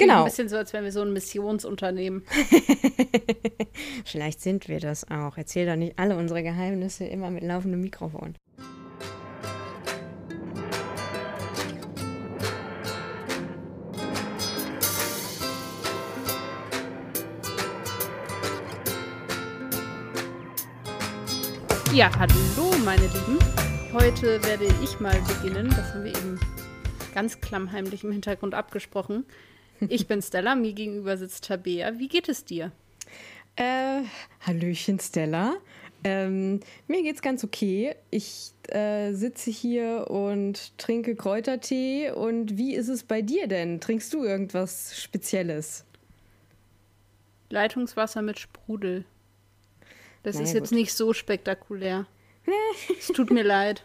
genau. Ein bisschen so, als wären wir so ein Missionsunternehmen. Vielleicht sind wir das auch. Erzähl doch nicht alle unsere Geheimnisse immer mit laufendem Mikrofon. Ja, hallo meine Lieben. Heute werde ich mal beginnen. Das haben wir eben ganz klammheimlich im Hintergrund abgesprochen. Ich bin Stella, mir gegenüber sitzt Tabea. Wie geht es dir? Äh, Hallöchen Stella. Ähm, mir geht's ganz okay. Ich äh, sitze hier und trinke Kräutertee. Und wie ist es bei dir denn? Trinkst du irgendwas Spezielles? Leitungswasser mit Sprudel. Das Naja, ist jetzt gut. nicht so spektakulär. es tut mir leid.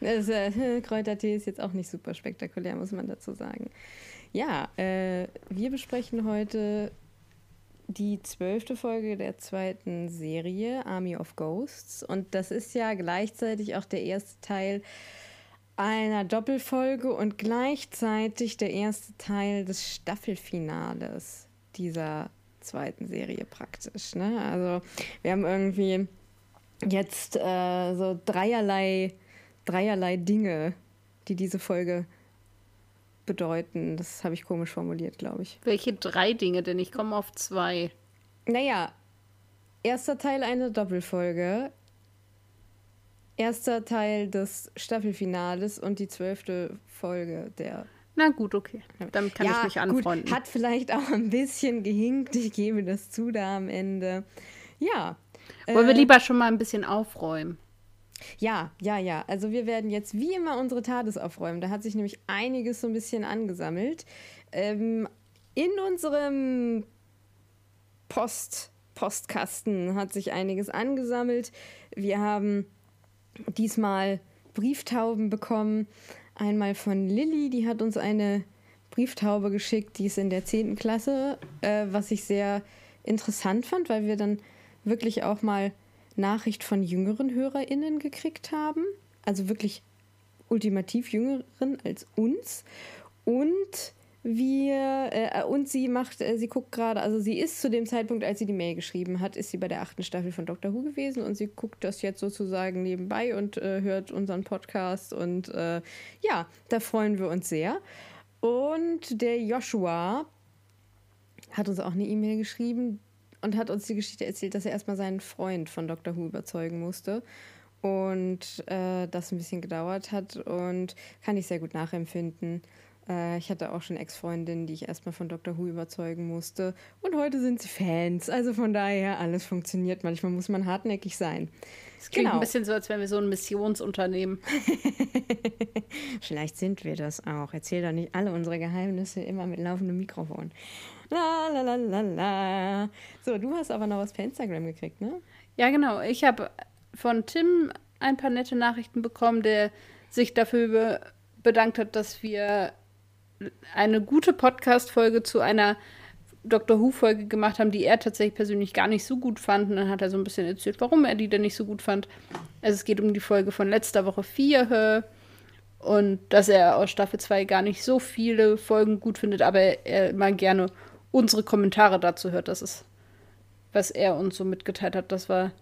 Das, äh, Kräutertee ist jetzt auch nicht super spektakulär, muss man dazu sagen. Ja, äh, wir besprechen heute die zwölfte Folge der zweiten Serie Army of Ghosts. Und das ist ja gleichzeitig auch der erste Teil einer Doppelfolge und gleichzeitig der erste Teil des Staffelfinales dieser zweiten Serie praktisch. Ne? Also wir haben irgendwie jetzt äh, so dreierlei, dreierlei Dinge, die diese Folge bedeuten. Das habe ich komisch formuliert, glaube ich. Welche drei Dinge denn? Ich komme auf zwei. Naja, erster Teil eine Doppelfolge. Erster Teil des Staffelfinales und die zwölfte Folge der. Na gut, okay. Damit kann ich mich anfreunden. Gut, hat vielleicht auch ein bisschen gehinkt, ich gebe das zu da am Ende. Ja. Wollen wir äh, lieber schon mal ein bisschen aufräumen? Ja, ja, ja. Also wir werden jetzt wie immer unsere TARDIS aufräumen. Da hat sich nämlich einiges so ein bisschen angesammelt. Ähm, in unserem Post, Postkasten hat sich einiges angesammelt. Wir haben diesmal Brieftauben bekommen. Einmal von Lilly, die hat uns eine Brieftaube geschickt, die ist in der 10. Klasse, äh, was ich sehr interessant fand, weil wir dann wirklich auch mal Nachricht von jüngeren HörerInnen gekriegt haben. Also wirklich ultimativ jüngeren als uns. Und wir, äh, und sie macht, äh, sie guckt gerade, also sie ist zu dem Zeitpunkt, als sie die Mail geschrieben hat, ist sie bei der achten Staffel von Doctor Who gewesen und sie guckt das jetzt sozusagen nebenbei und äh, hört unseren Podcast und äh, ja, da freuen wir uns sehr. Und der Joshua hat uns auch eine E-Mail geschrieben und hat uns die Geschichte erzählt, dass er erstmal seinen Freund von Doctor Who überzeugen musste und äh, das ein bisschen gedauert hat und kann ich sehr gut nachempfinden. Äh, ich hatte auch schon Ex-Freundinnen, die ich erstmal von Doctor Who überzeugen musste und heute sind sie Fans. Also von daher, alles funktioniert. Manchmal muss man hartnäckig sein. Es klingt genau. ein bisschen so, als wären wir so ein Missionsunternehmen. Vielleicht sind wir das auch. Erzähl doch nicht alle unsere Geheimnisse immer mit laufendem Mikrofon. La la la la la. So, du hast aber noch was per Instagram gekriegt, ne? Ja, genau. Ich habe von Tim ein paar nette Nachrichten bekommen, der sich dafür be bedankt hat, dass wir eine gute Podcast-Folge zu einer Doctor Who-Folge gemacht haben, die er tatsächlich persönlich gar nicht so gut fand. Und dann hat er so ein bisschen erzählt, warum er die denn nicht so gut fand. Also es geht um die Folge von letzter Woche 4 und dass er aus Staffel 2 gar nicht so viele Folgen gut findet, aber er immer gerne unsere Kommentare dazu hört. Das ist, was er uns so mitgeteilt hat. Das war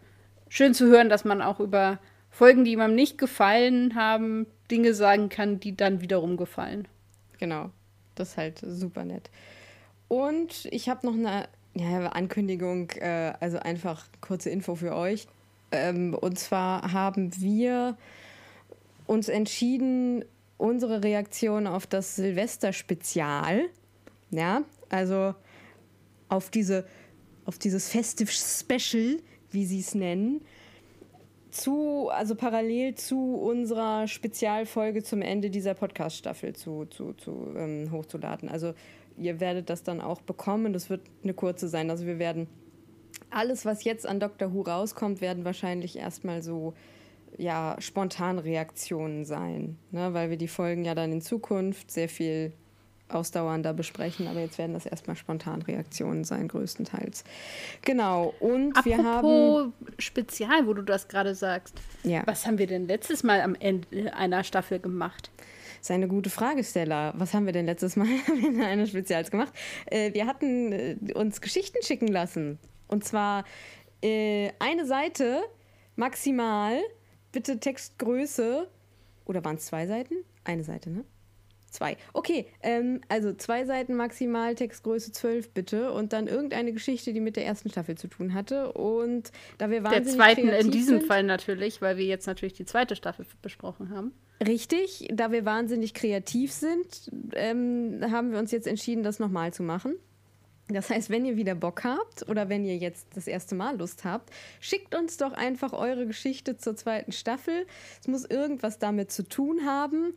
schön zu hören, dass man auch über Folgen, die ihm nicht gefallen haben, Dinge sagen kann, die dann wiederum gefallen. Genau. Das ist halt super nett. Und ich habe noch eine ja, Ankündigung, äh, also einfach kurze Info für euch. Ähm, und zwar haben wir uns entschieden, unsere Reaktion auf das Silvester-Spezial, ja, also auf, diese, auf dieses Festive Special, wie sie es nennen, zu, also parallel zu unserer Spezialfolge zum Ende dieser Podcast-Staffel zu, zu, zu ähm, hochzuladen. Also ihr werdet das dann auch bekommen. Das wird eine kurze sein. Also wir werden alles, was jetzt an Doctor Who rauskommt, werden wahrscheinlich erstmal so ja, Spontanreaktionen sein. Ne? Weil wir die Folgen ja dann in Zukunft sehr viel ausdauernder besprechen, aber jetzt werden das erstmal Spontanreaktionen sein, größtenteils. Genau, und Apropos wir haben. Spezial, wo du das gerade sagst. Ja. Was haben wir denn letztes Mal am Ende einer Staffel gemacht? ist eine gute Frage, Stella. Was haben wir denn letztes Mal in einer Spezials gemacht? Äh, wir hatten äh, uns Geschichten schicken lassen. Und zwar äh, eine Seite maximal, bitte Textgröße. Oder waren es zwei Seiten? Eine Seite, ne? Zwei. Okay, ähm, also zwei Seiten maximal, Textgröße 12 bitte und dann irgendeine Geschichte, die mit der ersten Staffel zu tun hatte. Und da wir wahnsinnig Der zweiten in diesem sind, Fall natürlich, weil wir jetzt natürlich die zweite Staffel besprochen haben. Richtig, da wir wahnsinnig kreativ sind, ähm, haben wir uns jetzt entschieden, das nochmal zu machen. Das heißt, wenn ihr wieder Bock habt oder wenn ihr jetzt das erste Mal Lust habt, schickt uns doch einfach eure Geschichte zur zweiten Staffel. Es muss irgendwas damit zu tun haben.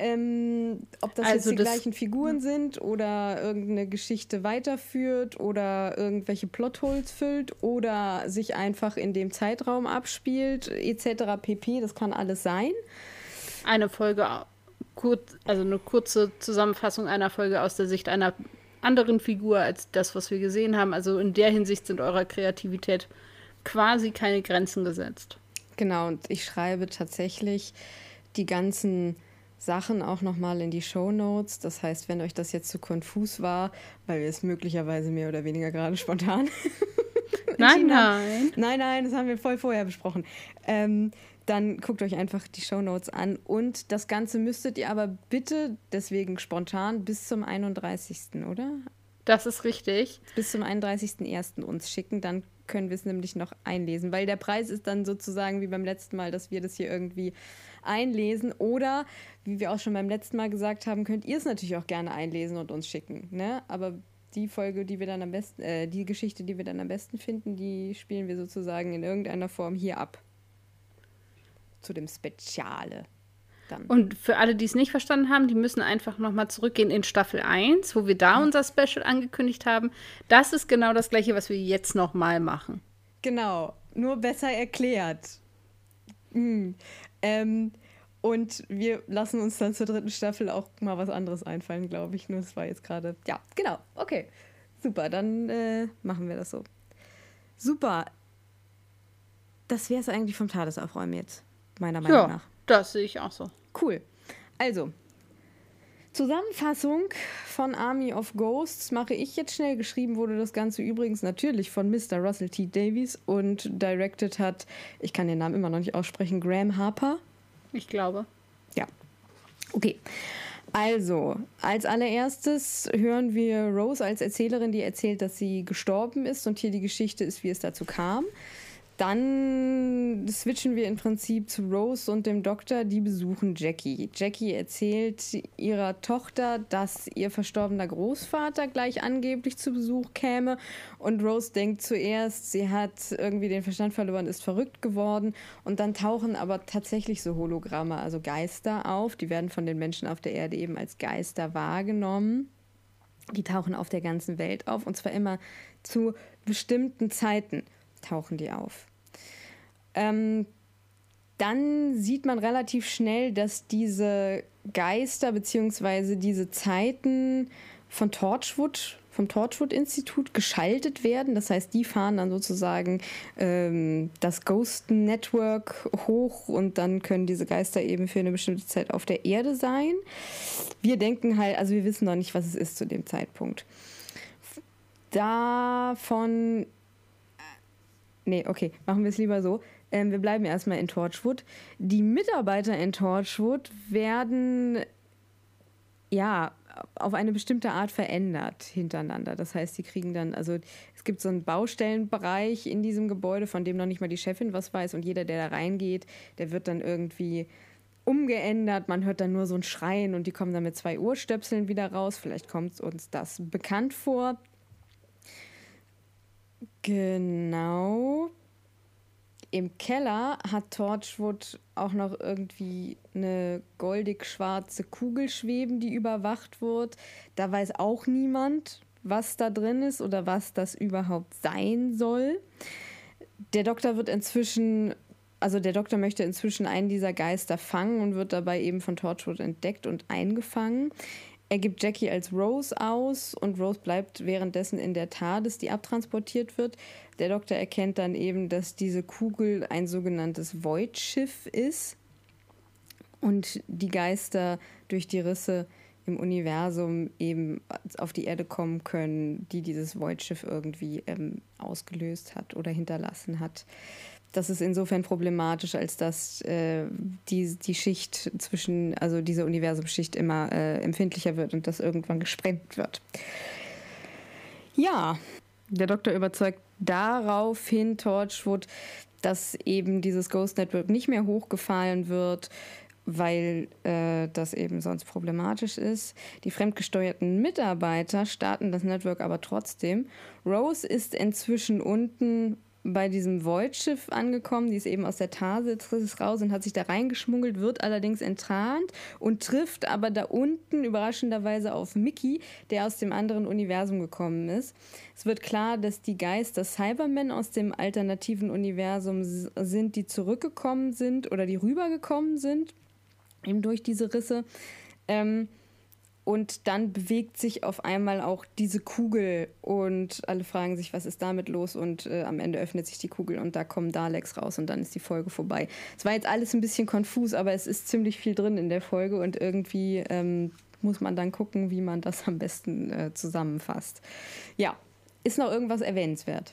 Ähm, ob das also jetzt die das, gleichen Figuren sind oder irgendeine Geschichte weiterführt oder irgendwelche Plotholes füllt oder sich einfach in dem Zeitraum abspielt, etc. pp. Das kann alles sein. Eine Folge, also eine kurze Zusammenfassung einer Folge aus der Sicht einer anderen Figur als das, was wir gesehen haben. Also in der Hinsicht sind eurer Kreativität quasi keine Grenzen gesetzt. Genau, und ich schreibe tatsächlich die ganzen Sachen auch nochmal in die Show Notes. Das heißt, wenn euch das jetzt zu konfus war, weil wir es möglicherweise mehr oder weniger gerade spontan. nein, nein. Nein, nein, das haben wir voll vorher besprochen. Ähm, dann guckt euch einfach die Show Notes an. Und das Ganze müsstet ihr aber bitte, deswegen spontan, bis zum 31. oder? Das ist richtig. Bis zum 31.01. uns schicken, dann können wir es nämlich noch einlesen, weil der Preis ist dann sozusagen wie beim letzten Mal, dass wir das hier irgendwie einlesen. Oder, wie wir auch schon beim letzten Mal gesagt haben, könnt ihr es natürlich auch gerne einlesen und uns schicken. Ne? Aber die Folge, die wir dann am besten, äh, die Geschichte, die wir dann am besten finden, die spielen wir sozusagen in irgendeiner Form hier ab. Zu dem Speziale. Dann. Und für alle, die es nicht verstanden haben, die müssen einfach nochmal zurückgehen in Staffel 1, wo wir da unser Special angekündigt haben. Das ist genau das gleiche, was wir jetzt nochmal machen. Genau, nur besser erklärt. Mhm. Ähm, und wir lassen uns dann zur dritten Staffel auch mal was anderes einfallen, glaube ich. Nur es war jetzt gerade. Ja, genau. Okay. Super, dann äh, machen wir das so. Super. Das wäre es eigentlich vom Tadesaufräumen jetzt, meiner Meinung ja, nach. Das sehe ich auch so. Cool. Also, Zusammenfassung von Army of Ghosts mache ich jetzt schnell. Geschrieben wurde das Ganze übrigens natürlich von Mr. Russell T. Davies und directed hat, ich kann den Namen immer noch nicht aussprechen, Graham Harper. Ich glaube. Ja. Okay. Also, als allererstes hören wir Rose als Erzählerin, die erzählt, dass sie gestorben ist und hier die Geschichte ist, wie es dazu kam. Dann switchen wir im Prinzip zu Rose und dem Doktor, die besuchen Jackie. Jackie erzählt ihrer Tochter, dass ihr verstorbener Großvater gleich angeblich zu Besuch käme. Und Rose denkt zuerst, sie hat irgendwie den Verstand verloren, ist verrückt geworden. Und dann tauchen aber tatsächlich so Hologramme, also Geister auf. Die werden von den Menschen auf der Erde eben als Geister wahrgenommen. Die tauchen auf der ganzen Welt auf und zwar immer zu bestimmten Zeiten tauchen die auf. Ähm, dann sieht man relativ schnell, dass diese Geister bzw. diese Zeiten von Torchwood, vom Torchwood-Institut geschaltet werden. Das heißt, die fahren dann sozusagen ähm, das Ghost Network hoch und dann können diese Geister eben für eine bestimmte Zeit auf der Erde sein. Wir denken halt, also wir wissen noch nicht, was es ist zu dem Zeitpunkt. Davon Nee, okay, machen wir es lieber so. Ähm, wir bleiben erstmal in Torchwood. Die Mitarbeiter in Torchwood werden ja auf eine bestimmte Art verändert hintereinander. Das heißt, sie kriegen dann, also es gibt so einen Baustellenbereich in diesem Gebäude, von dem noch nicht mal die Chefin was weiß und jeder, der da reingeht, der wird dann irgendwie umgeändert. Man hört dann nur so ein Schreien und die kommen dann mit zwei Ohrstöpseln wieder raus. Vielleicht kommt uns das bekannt vor. Genau. Im Keller hat Torchwood auch noch irgendwie eine goldig-schwarze Kugel schweben, die überwacht wird. Da weiß auch niemand, was da drin ist oder was das überhaupt sein soll. Der Doktor wird inzwischen, also der Doktor möchte inzwischen einen dieser Geister fangen und wird dabei eben von Torchwood entdeckt und eingefangen. Er gibt Jackie als Rose aus und Rose bleibt währenddessen in der TARDIS, die abtransportiert wird. Der Doktor erkennt dann eben, dass diese Kugel ein sogenanntes Void-Schiff ist. und die Geister durch die Risse im Universum eben auf die Erde kommen können, die dieses Void-Schiff irgendwie ähm, ausgelöst hat oder hinterlassen hat. Das ist insofern problematisch, als dass äh, die, die Schicht zwischen, also diese Universumschicht immer äh, empfindlicher wird und das irgendwann gesprengt wird. Ja, der Doktor überzeugt daraufhin Torchwood, dass eben dieses Ghost Network nicht mehr hochgefallen wird, weil äh, das eben sonst problematisch ist. Die fremdgesteuerten Mitarbeiter starten das Network aber trotzdem. Rose ist inzwischen unten bei diesem Void-Schiff angekommen. Die ist eben aus der Tarsis raus und hat sich da reingeschmuggelt, wird allerdings enttarnt und trifft aber da unten überraschenderweise auf Mickey, der aus dem anderen Universum gekommen ist. Es wird klar, dass die Geister Cybermen aus dem alternativen Universum sind, die zurückgekommen sind oder die rübergekommen sind, eben durch diese Risse. Ähm, und dann bewegt sich auf einmal auch diese Kugel und alle fragen sich, was ist damit los? Und äh, am Ende öffnet sich die Kugel und da kommen Daleks raus und dann ist die Folge vorbei. Es war jetzt alles ein bisschen konfus, aber es ist ziemlich viel drin in der Folge und irgendwie ähm, muss man dann gucken, wie man das am besten äh, zusammenfasst. Ja, ist noch irgendwas erwähnenswert?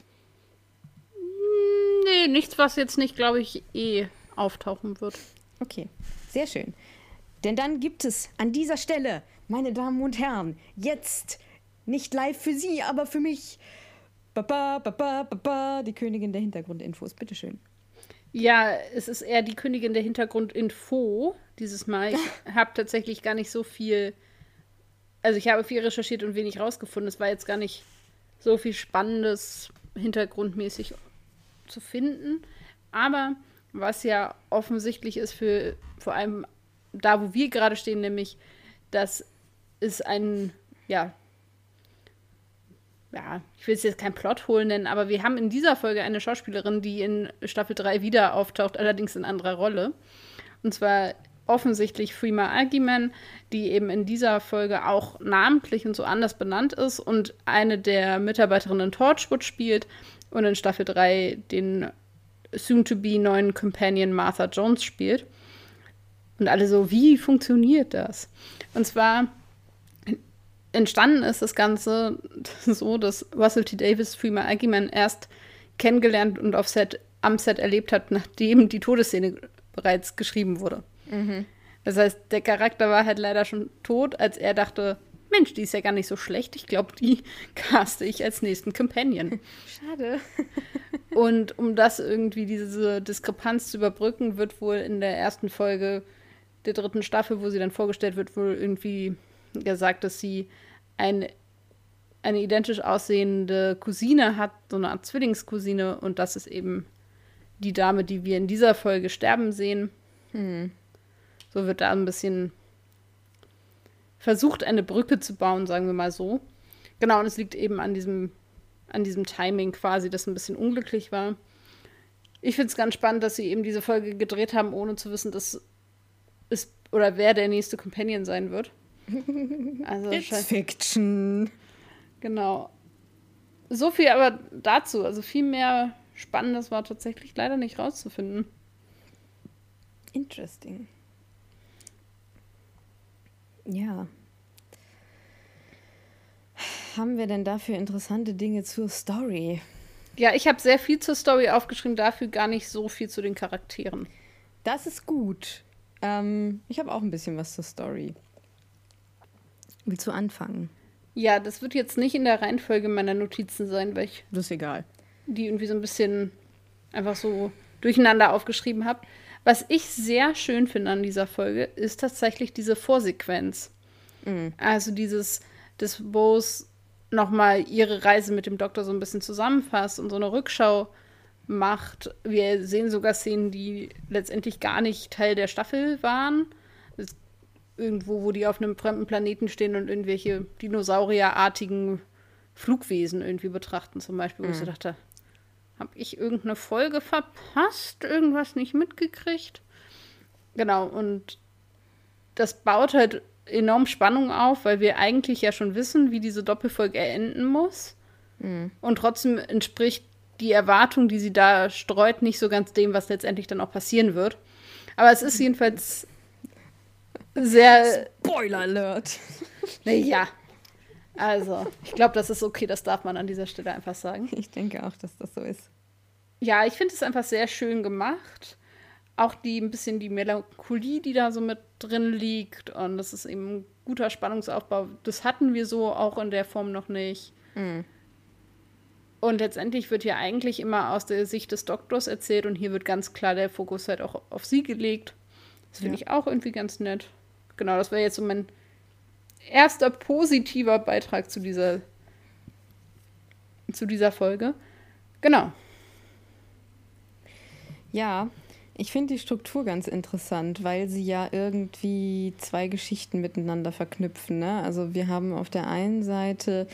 Nee, nichts, was jetzt nicht, glaube ich, eh auftauchen wird. Okay, sehr schön. Denn dann gibt es an dieser Stelle meine Damen und Herren, jetzt nicht live für Sie, aber für mich. Baba, baba, baba, die Königin der Hintergrundinfos. Bitteschön. Ja, es ist eher die Königin der Hintergrundinfo dieses Mal. Ich habe tatsächlich gar nicht so viel. Also, ich habe viel recherchiert und wenig rausgefunden. Es war jetzt gar nicht so viel Spannendes hintergrundmäßig zu finden. Aber was ja offensichtlich ist für vor allem da, wo wir gerade stehen, nämlich, dass ist ein, ja, ja, ich will es jetzt kein Plothole nennen, aber wir haben in dieser Folge eine Schauspielerin, die in Staffel 3 wieder auftaucht, allerdings in anderer Rolle. Und zwar offensichtlich Freema Agiman, die eben in dieser Folge auch namentlich und so anders benannt ist und eine der Mitarbeiterinnen Torchwood spielt und in Staffel 3 den soon-to-be neuen Companion Martha Jones spielt. Und alle so, wie funktioniert das? Und zwar entstanden ist das Ganze so, dass Russell T. Davis Freeman Aggiman erst kennengelernt und auf Set, am Set erlebt hat, nachdem die Todesszene bereits geschrieben wurde. Mhm. Das heißt, der Charakter war halt leider schon tot, als er dachte, Mensch, die ist ja gar nicht so schlecht. Ich glaube, die caste ich als nächsten Companion. Schade. und um das irgendwie, diese Diskrepanz zu überbrücken, wird wohl in der ersten Folge der dritten Staffel, wo sie dann vorgestellt wird, wohl irgendwie gesagt, dass sie ein, eine identisch aussehende Cousine hat, so eine Art Zwillingscousine, und das ist eben die Dame, die wir in dieser Folge sterben sehen. Hm. So wird da ein bisschen versucht, eine Brücke zu bauen, sagen wir mal so. Genau, und es liegt eben an diesem, an diesem Timing quasi, das ein bisschen unglücklich war. Ich finde es ganz spannend, dass sie eben diese Folge gedreht haben, ohne zu wissen, dass es oder wer der nächste Companion sein wird. Also It's Fiction. Genau. So viel aber dazu. Also viel mehr Spannendes war tatsächlich leider nicht rauszufinden. Interesting. Ja. Haben wir denn dafür interessante Dinge zur Story? Ja, ich habe sehr viel zur Story aufgeschrieben, dafür gar nicht so viel zu den Charakteren. Das ist gut. Ähm, ich habe auch ein bisschen was zur Story. Willst du anfangen? Ja, das wird jetzt nicht in der Reihenfolge meiner Notizen sein, weil ich. Das ist egal. Die irgendwie so ein bisschen einfach so durcheinander aufgeschrieben habe. Was ich sehr schön finde an dieser Folge, ist tatsächlich diese Vorsequenz. Mhm. Also dieses, dass Bose nochmal ihre Reise mit dem Doktor so ein bisschen zusammenfasst und so eine Rückschau macht. Wir sehen sogar Szenen, die letztendlich gar nicht Teil der Staffel waren irgendwo, wo die auf einem fremden Planeten stehen und irgendwelche dinosaurierartigen Flugwesen irgendwie betrachten, zum Beispiel, wo mhm. ich so dachte, habe ich irgendeine Folge verpasst, irgendwas nicht mitgekriegt? Genau, und das baut halt enorm Spannung auf, weil wir eigentlich ja schon wissen, wie diese Doppelfolge enden muss. Mhm. Und trotzdem entspricht die Erwartung, die sie da streut, nicht so ganz dem, was letztendlich dann auch passieren wird. Aber es ist jedenfalls sehr. Spoiler Alert! Naja. Also, ich glaube, das ist okay, das darf man an dieser Stelle einfach sagen. Ich denke auch, dass das so ist. Ja, ich finde es einfach sehr schön gemacht. Auch die ein bisschen die Melancholie, die da so mit drin liegt. Und das ist eben ein guter Spannungsaufbau. Das hatten wir so auch in der Form noch nicht. Mhm. Und letztendlich wird ja eigentlich immer aus der Sicht des Doktors erzählt und hier wird ganz klar der Fokus halt auch auf sie gelegt. Das finde ja. ich auch irgendwie ganz nett. Genau, das wäre jetzt so mein erster positiver Beitrag zu dieser, zu dieser Folge. Genau. Ja, ich finde die Struktur ganz interessant, weil sie ja irgendwie zwei Geschichten miteinander verknüpfen. Ne? Also wir haben auf der einen Seite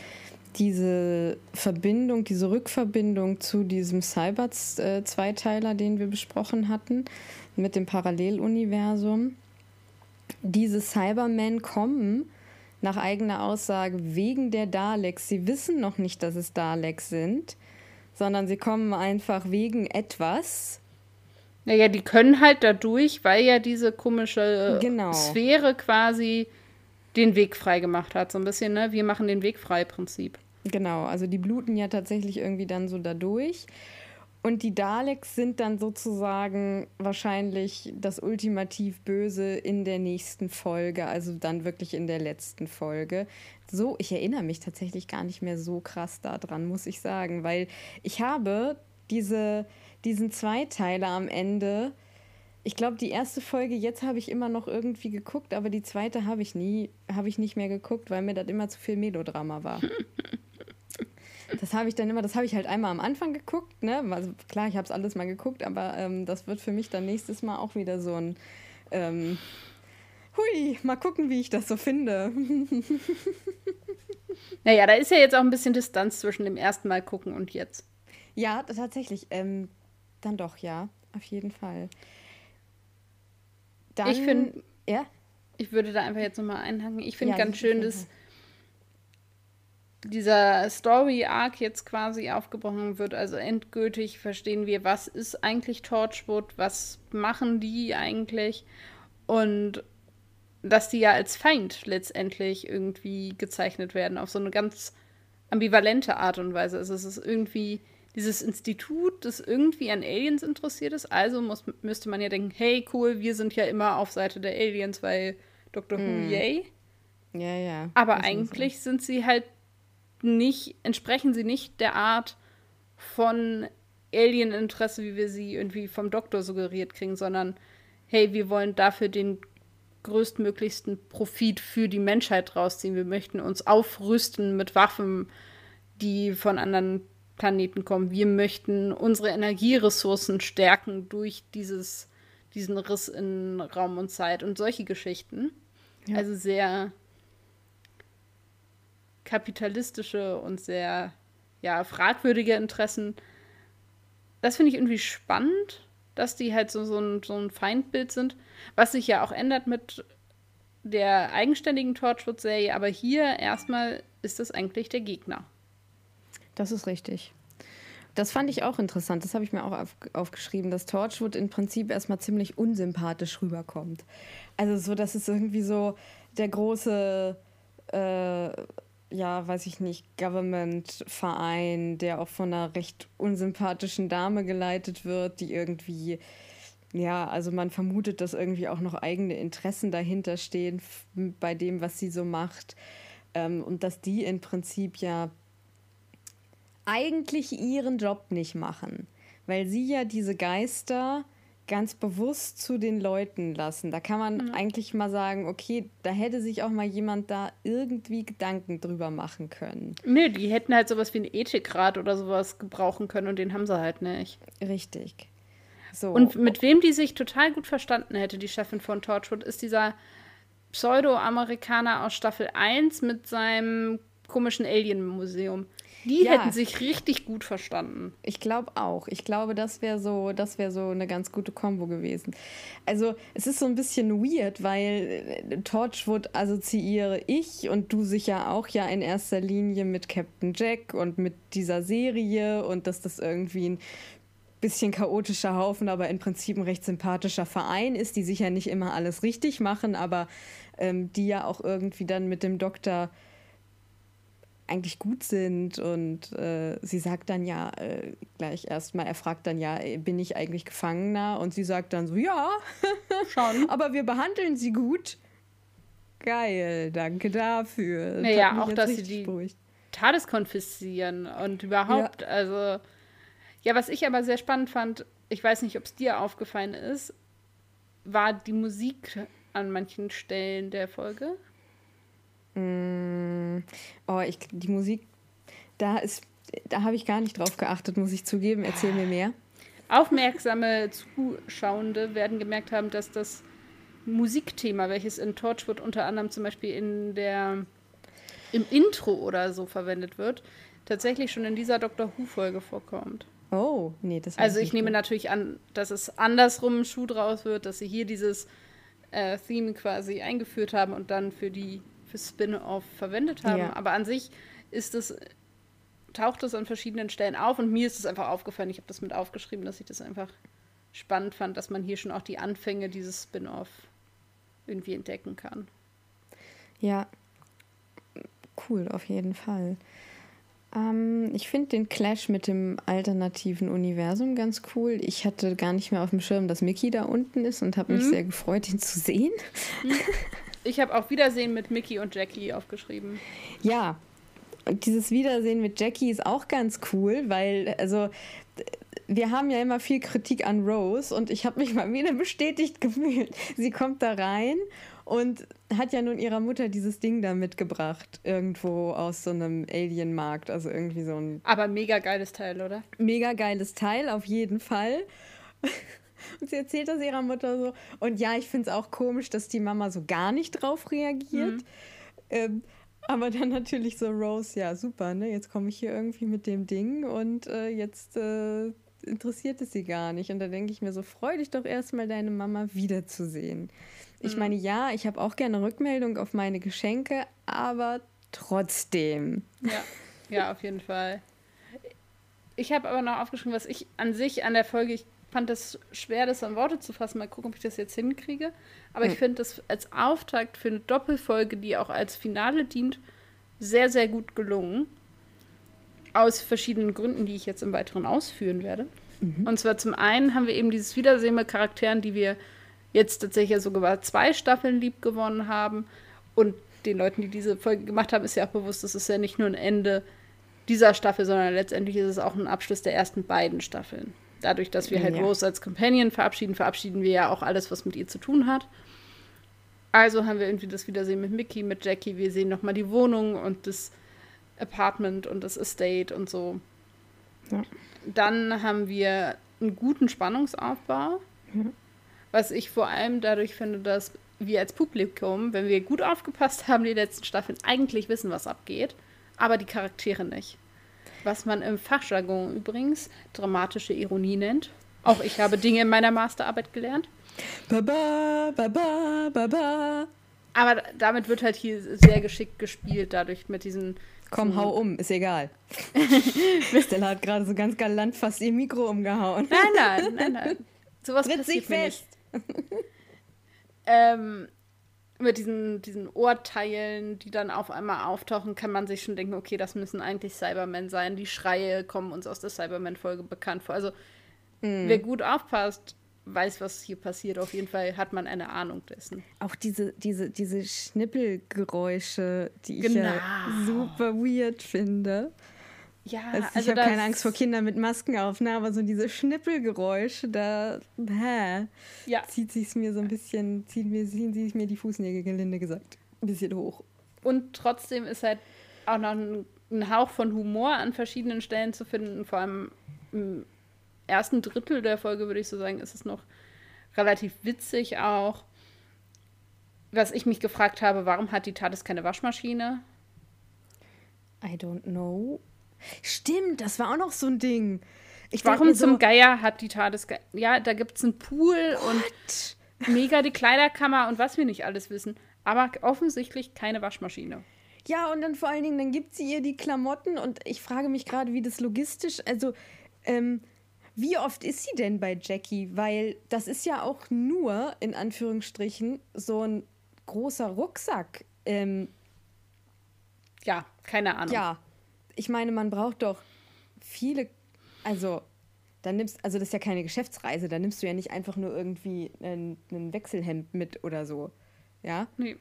diese Verbindung, diese Rückverbindung zu diesem Cyber-Zweiteiler, den wir besprochen hatten, mit dem Paralleluniversum. Diese Cybermen kommen nach eigener Aussage wegen der Daleks. Sie wissen noch nicht, dass es Daleks sind, sondern sie kommen einfach wegen etwas. Naja, die können halt dadurch, weil ja diese komische genau. Sphäre quasi den Weg frei gemacht hat. So ein bisschen, ne? Wir machen den Weg frei Prinzip. Genau, also die bluten ja tatsächlich irgendwie dann so dadurch. Und die Daleks sind dann sozusagen wahrscheinlich das ultimativ Böse in der nächsten Folge, also dann wirklich in der letzten Folge. So, ich erinnere mich tatsächlich gar nicht mehr so krass daran, muss ich sagen, weil ich habe diese, diesen Zweiteiler am Ende, ich glaube, die erste Folge jetzt habe ich immer noch irgendwie geguckt, aber die zweite habe ich nie, habe ich nicht mehr geguckt, weil mir das immer zu viel Melodrama war. Das habe ich dann immer, das habe ich halt einmal am Anfang geguckt, ne? Also klar, ich habe es alles mal geguckt, aber ähm, das wird für mich dann nächstes Mal auch wieder so ein ähm, Hui, mal gucken, wie ich das so finde. naja, da ist ja jetzt auch ein bisschen Distanz zwischen dem ersten Mal gucken und jetzt. Ja, tatsächlich. Ähm, dann doch, ja, auf jeden Fall. Dann, ich finde, ja? Ich würde da einfach jetzt nochmal einhaken. Ich finde ja, ganz schön, dass dieser Story-Arc jetzt quasi aufgebrochen wird. Also endgültig verstehen wir, was ist eigentlich Torchwood, was machen die eigentlich und dass die ja als Feind letztendlich irgendwie gezeichnet werden, auf so eine ganz ambivalente Art und Weise. Also es ist irgendwie dieses Institut, das irgendwie an Aliens interessiert ist. Also muss, müsste man ja denken, hey, cool, wir sind ja immer auf Seite der Aliens, weil Dr. Who, mm. yay. Ja, ja. Aber eigentlich so. sind sie halt nicht, entsprechen sie nicht der Art von Alien-Interesse, wie wir sie irgendwie vom Doktor suggeriert kriegen, sondern hey, wir wollen dafür den größtmöglichsten Profit für die Menschheit rausziehen. Wir möchten uns aufrüsten mit Waffen, die von anderen Planeten kommen. Wir möchten unsere Energieressourcen stärken durch dieses, diesen Riss in Raum und Zeit und solche Geschichten. Ja. Also sehr kapitalistische und sehr ja, fragwürdige Interessen. Das finde ich irgendwie spannend, dass die halt so, so, ein, so ein Feindbild sind, was sich ja auch ändert mit der eigenständigen Torchwood-Serie, aber hier erstmal ist das eigentlich der Gegner. Das ist richtig. Das fand ich auch interessant. Das habe ich mir auch auf, aufgeschrieben, dass Torchwood im Prinzip erstmal ziemlich unsympathisch rüberkommt. Also so, dass es irgendwie so der große äh, ja, weiß ich nicht, Government-Verein, der auch von einer recht unsympathischen Dame geleitet wird, die irgendwie, ja, also man vermutet, dass irgendwie auch noch eigene Interessen dahinter stehen bei dem, was sie so macht. Ähm, und dass die im Prinzip ja eigentlich ihren Job nicht machen, weil sie ja diese Geister ganz bewusst zu den Leuten lassen. Da kann man mhm. eigentlich mal sagen, okay, da hätte sich auch mal jemand da irgendwie Gedanken drüber machen können. Nö, die hätten halt sowas wie einen Ethikrat oder sowas gebrauchen können und den haben sie halt nicht. Richtig. So. Und mit wem die sich total gut verstanden hätte, die Chefin von Torchwood, ist dieser Pseudo-Amerikaner aus Staffel 1 mit seinem komischen Alien-Museum. Die ja. hätten sich richtig gut verstanden. Ich glaube auch. Ich glaube, das wäre so, das wäre so eine ganz gute Kombo gewesen. Also es ist so ein bisschen weird, weil äh, Torchwood assoziiere ich und du sicher auch ja in erster Linie mit Captain Jack und mit dieser Serie und dass das irgendwie ein bisschen chaotischer Haufen, aber im Prinzip ein recht sympathischer Verein ist, die sicher nicht immer alles richtig machen, aber ähm, die ja auch irgendwie dann mit dem Doktor eigentlich gut sind und äh, sie sagt dann ja äh, gleich erstmal, er fragt dann ja, bin ich eigentlich Gefangener? Und sie sagt dann so, ja, schon, aber wir behandeln sie gut. Geil, danke dafür. Naja, auch, dass sie die beruhigt. TARDIS konfiszieren und überhaupt, ja. also ja, was ich aber sehr spannend fand, ich weiß nicht, ob es dir aufgefallen ist, war die Musik an manchen Stellen der Folge. Mm, oh, ich, die Musik, da ist, da habe ich gar nicht drauf geachtet, muss ich zugeben. Erzähl mir mehr. Aufmerksame Zuschauende werden gemerkt haben, dass das Musikthema, welches in Torchwood unter anderem zum Beispiel in der im Intro oder so verwendet wird, tatsächlich schon in dieser Doctor Who-Folge vorkommt. Oh, nee, das Also ich nehme gut. natürlich an, dass es andersrum Schuh draus wird, dass sie hier dieses äh, Theme quasi eingeführt haben und dann für die für Spin-off verwendet haben. Ja. Aber an sich ist es taucht es an verschiedenen Stellen auf und mir ist es einfach aufgefallen. Ich habe das mit aufgeschrieben, dass ich das einfach spannend fand, dass man hier schon auch die Anfänge dieses Spin-off irgendwie entdecken kann. Ja, cool, auf jeden Fall. Ähm, ich finde den Clash mit dem alternativen Universum ganz cool. Ich hatte gar nicht mehr auf dem Schirm, dass Mickey da unten ist und habe mich mhm. sehr gefreut, ihn zu sehen. Mhm. Ich habe auch Wiedersehen mit Mickey und Jackie aufgeschrieben. Ja, und dieses Wiedersehen mit Jackie ist auch ganz cool, weil, also, wir haben ja immer viel Kritik an Rose und ich habe mich mal wieder bestätigt gefühlt. Sie kommt da rein und hat ja nun ihrer Mutter dieses Ding da mitgebracht, irgendwo aus so einem Alien-Markt. Also irgendwie so ein. Aber mega geiles Teil, oder? Mega geiles Teil, auf jeden Fall. Und sie erzählt das ihrer Mutter so. Und ja, ich finde es auch komisch, dass die Mama so gar nicht drauf reagiert. Mhm. Ähm, aber dann natürlich so Rose, ja, super, ne? Jetzt komme ich hier irgendwie mit dem Ding und äh, jetzt äh, interessiert es sie gar nicht. Und da denke ich mir so, freu dich doch erstmal, deine Mama wiederzusehen. Ich mhm. meine, ja, ich habe auch gerne Rückmeldung auf meine Geschenke, aber trotzdem. Ja, ja, auf jeden Fall. Ich habe aber noch aufgeschrieben, was ich an sich an der Folge, ich fand das schwer, das an Worte zu fassen. Mal gucken, ob ich das jetzt hinkriege. Aber mhm. ich finde das als Auftakt für eine Doppelfolge, die auch als Finale dient, sehr, sehr gut gelungen. Aus verschiedenen Gründen, die ich jetzt im Weiteren ausführen werde. Mhm. Und zwar zum einen haben wir eben dieses Wiedersehen mit Charakteren, die wir jetzt tatsächlich sogar zwei Staffeln lieb gewonnen haben. Und den Leuten, die diese Folge gemacht haben, ist ja auch bewusst, das ist ja nicht nur ein Ende dieser Staffel, sondern letztendlich ist es auch ein Abschluss der ersten beiden Staffeln. Dadurch, dass wir halt ja. Rose als Companion verabschieden, verabschieden wir ja auch alles, was mit ihr zu tun hat. Also haben wir irgendwie das Wiedersehen mit Mickey, mit Jackie. Wir sehen nochmal die Wohnung und das Apartment und das Estate und so. Ja. Dann haben wir einen guten Spannungsaufbau. Ja. Was ich vor allem dadurch finde, dass wir als Publikum, wenn wir gut aufgepasst haben, die letzten Staffeln eigentlich wissen, was abgeht, aber die Charaktere nicht. Was man im Fachjargon übrigens dramatische Ironie nennt. Auch ich habe Dinge in meiner Masterarbeit gelernt. Baba, baba, baba. Aber damit wird halt hier sehr geschickt gespielt, dadurch mit diesen. Komm, hau um, ist egal. Stella hat gerade so ganz galant fast ihr Mikro umgehauen. Nein, nein, nein, nein. Sowas Tritt passiert mir fest. ähm, mit diesen, diesen Ohrteilen, die dann auf einmal auftauchen, kann man sich schon denken, okay, das müssen eigentlich Cybermen sein. Die Schreie kommen uns aus der Cyberman-Folge bekannt vor. Also, mm. wer gut aufpasst, weiß, was hier passiert. Auf jeden Fall hat man eine Ahnung dessen. Auch diese, diese, diese Schnippelgeräusche, die ich genau. ja super weird finde. Ja, also, ich habe keine Angst vor Kindern mit Masken auf, ne? aber so diese Schnippelgeräusche, da hä, ja. zieht sich mir so ein bisschen, zieht mir, ziehen sich mir die Fußnägel gelinde gesagt ein bisschen hoch. Und trotzdem ist halt auch noch ein, ein Hauch von Humor an verschiedenen Stellen zu finden. Vor allem im ersten Drittel der Folge würde ich so sagen, ist es noch relativ witzig auch. Was ich mich gefragt habe, warum hat die TARDIS keine Waschmaschine? I don't know. Stimmt, das war auch noch so ein Ding. Ich Warum zum Geier hat die TARDIS. Ja, da gibt es einen Pool What? und mega die Kleiderkammer und was wir nicht alles wissen. Aber offensichtlich keine Waschmaschine. Ja, und dann vor allen Dingen, dann gibt sie ihr die Klamotten und ich frage mich gerade, wie das logistisch, also, ähm, wie oft ist sie denn bei Jackie? Weil das ist ja auch nur, in Anführungsstrichen, so ein großer Rucksack. Ähm, ja, keine Ahnung. Ja, ich meine, man braucht doch viele, also dann nimmst, also das ist ja keine Geschäftsreise, da nimmst du ja nicht einfach nur irgendwie ein, ein Wechselhemd mit oder so. Ja? Nee.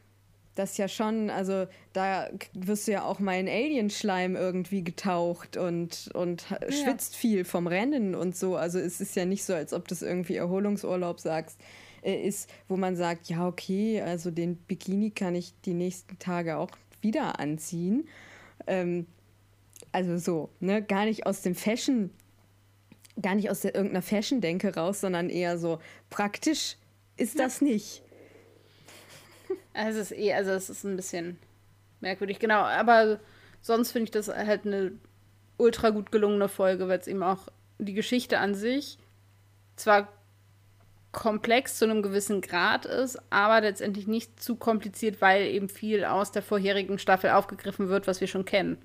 Das ist ja schon, also da wirst du ja auch mal in Alienschleim irgendwie getaucht und, und ja. schwitzt viel vom Rennen und so. Also es ist ja nicht so, als ob das irgendwie Erholungsurlaub sagst, äh, ist, wo man sagt, ja, okay, also den Bikini kann ich die nächsten Tage auch wieder anziehen. Ähm, also so, ne, gar nicht aus dem Fashion, gar nicht aus der, irgendeiner Fashion-Denke raus, sondern eher so praktisch ist ja. das nicht. Also es ist eh, also es ist ein bisschen merkwürdig, genau. Aber sonst finde ich das halt eine ultra gut gelungene Folge, weil es eben auch die Geschichte an sich zwar komplex zu einem gewissen Grad ist, aber letztendlich nicht zu kompliziert, weil eben viel aus der vorherigen Staffel aufgegriffen wird, was wir schon kennen.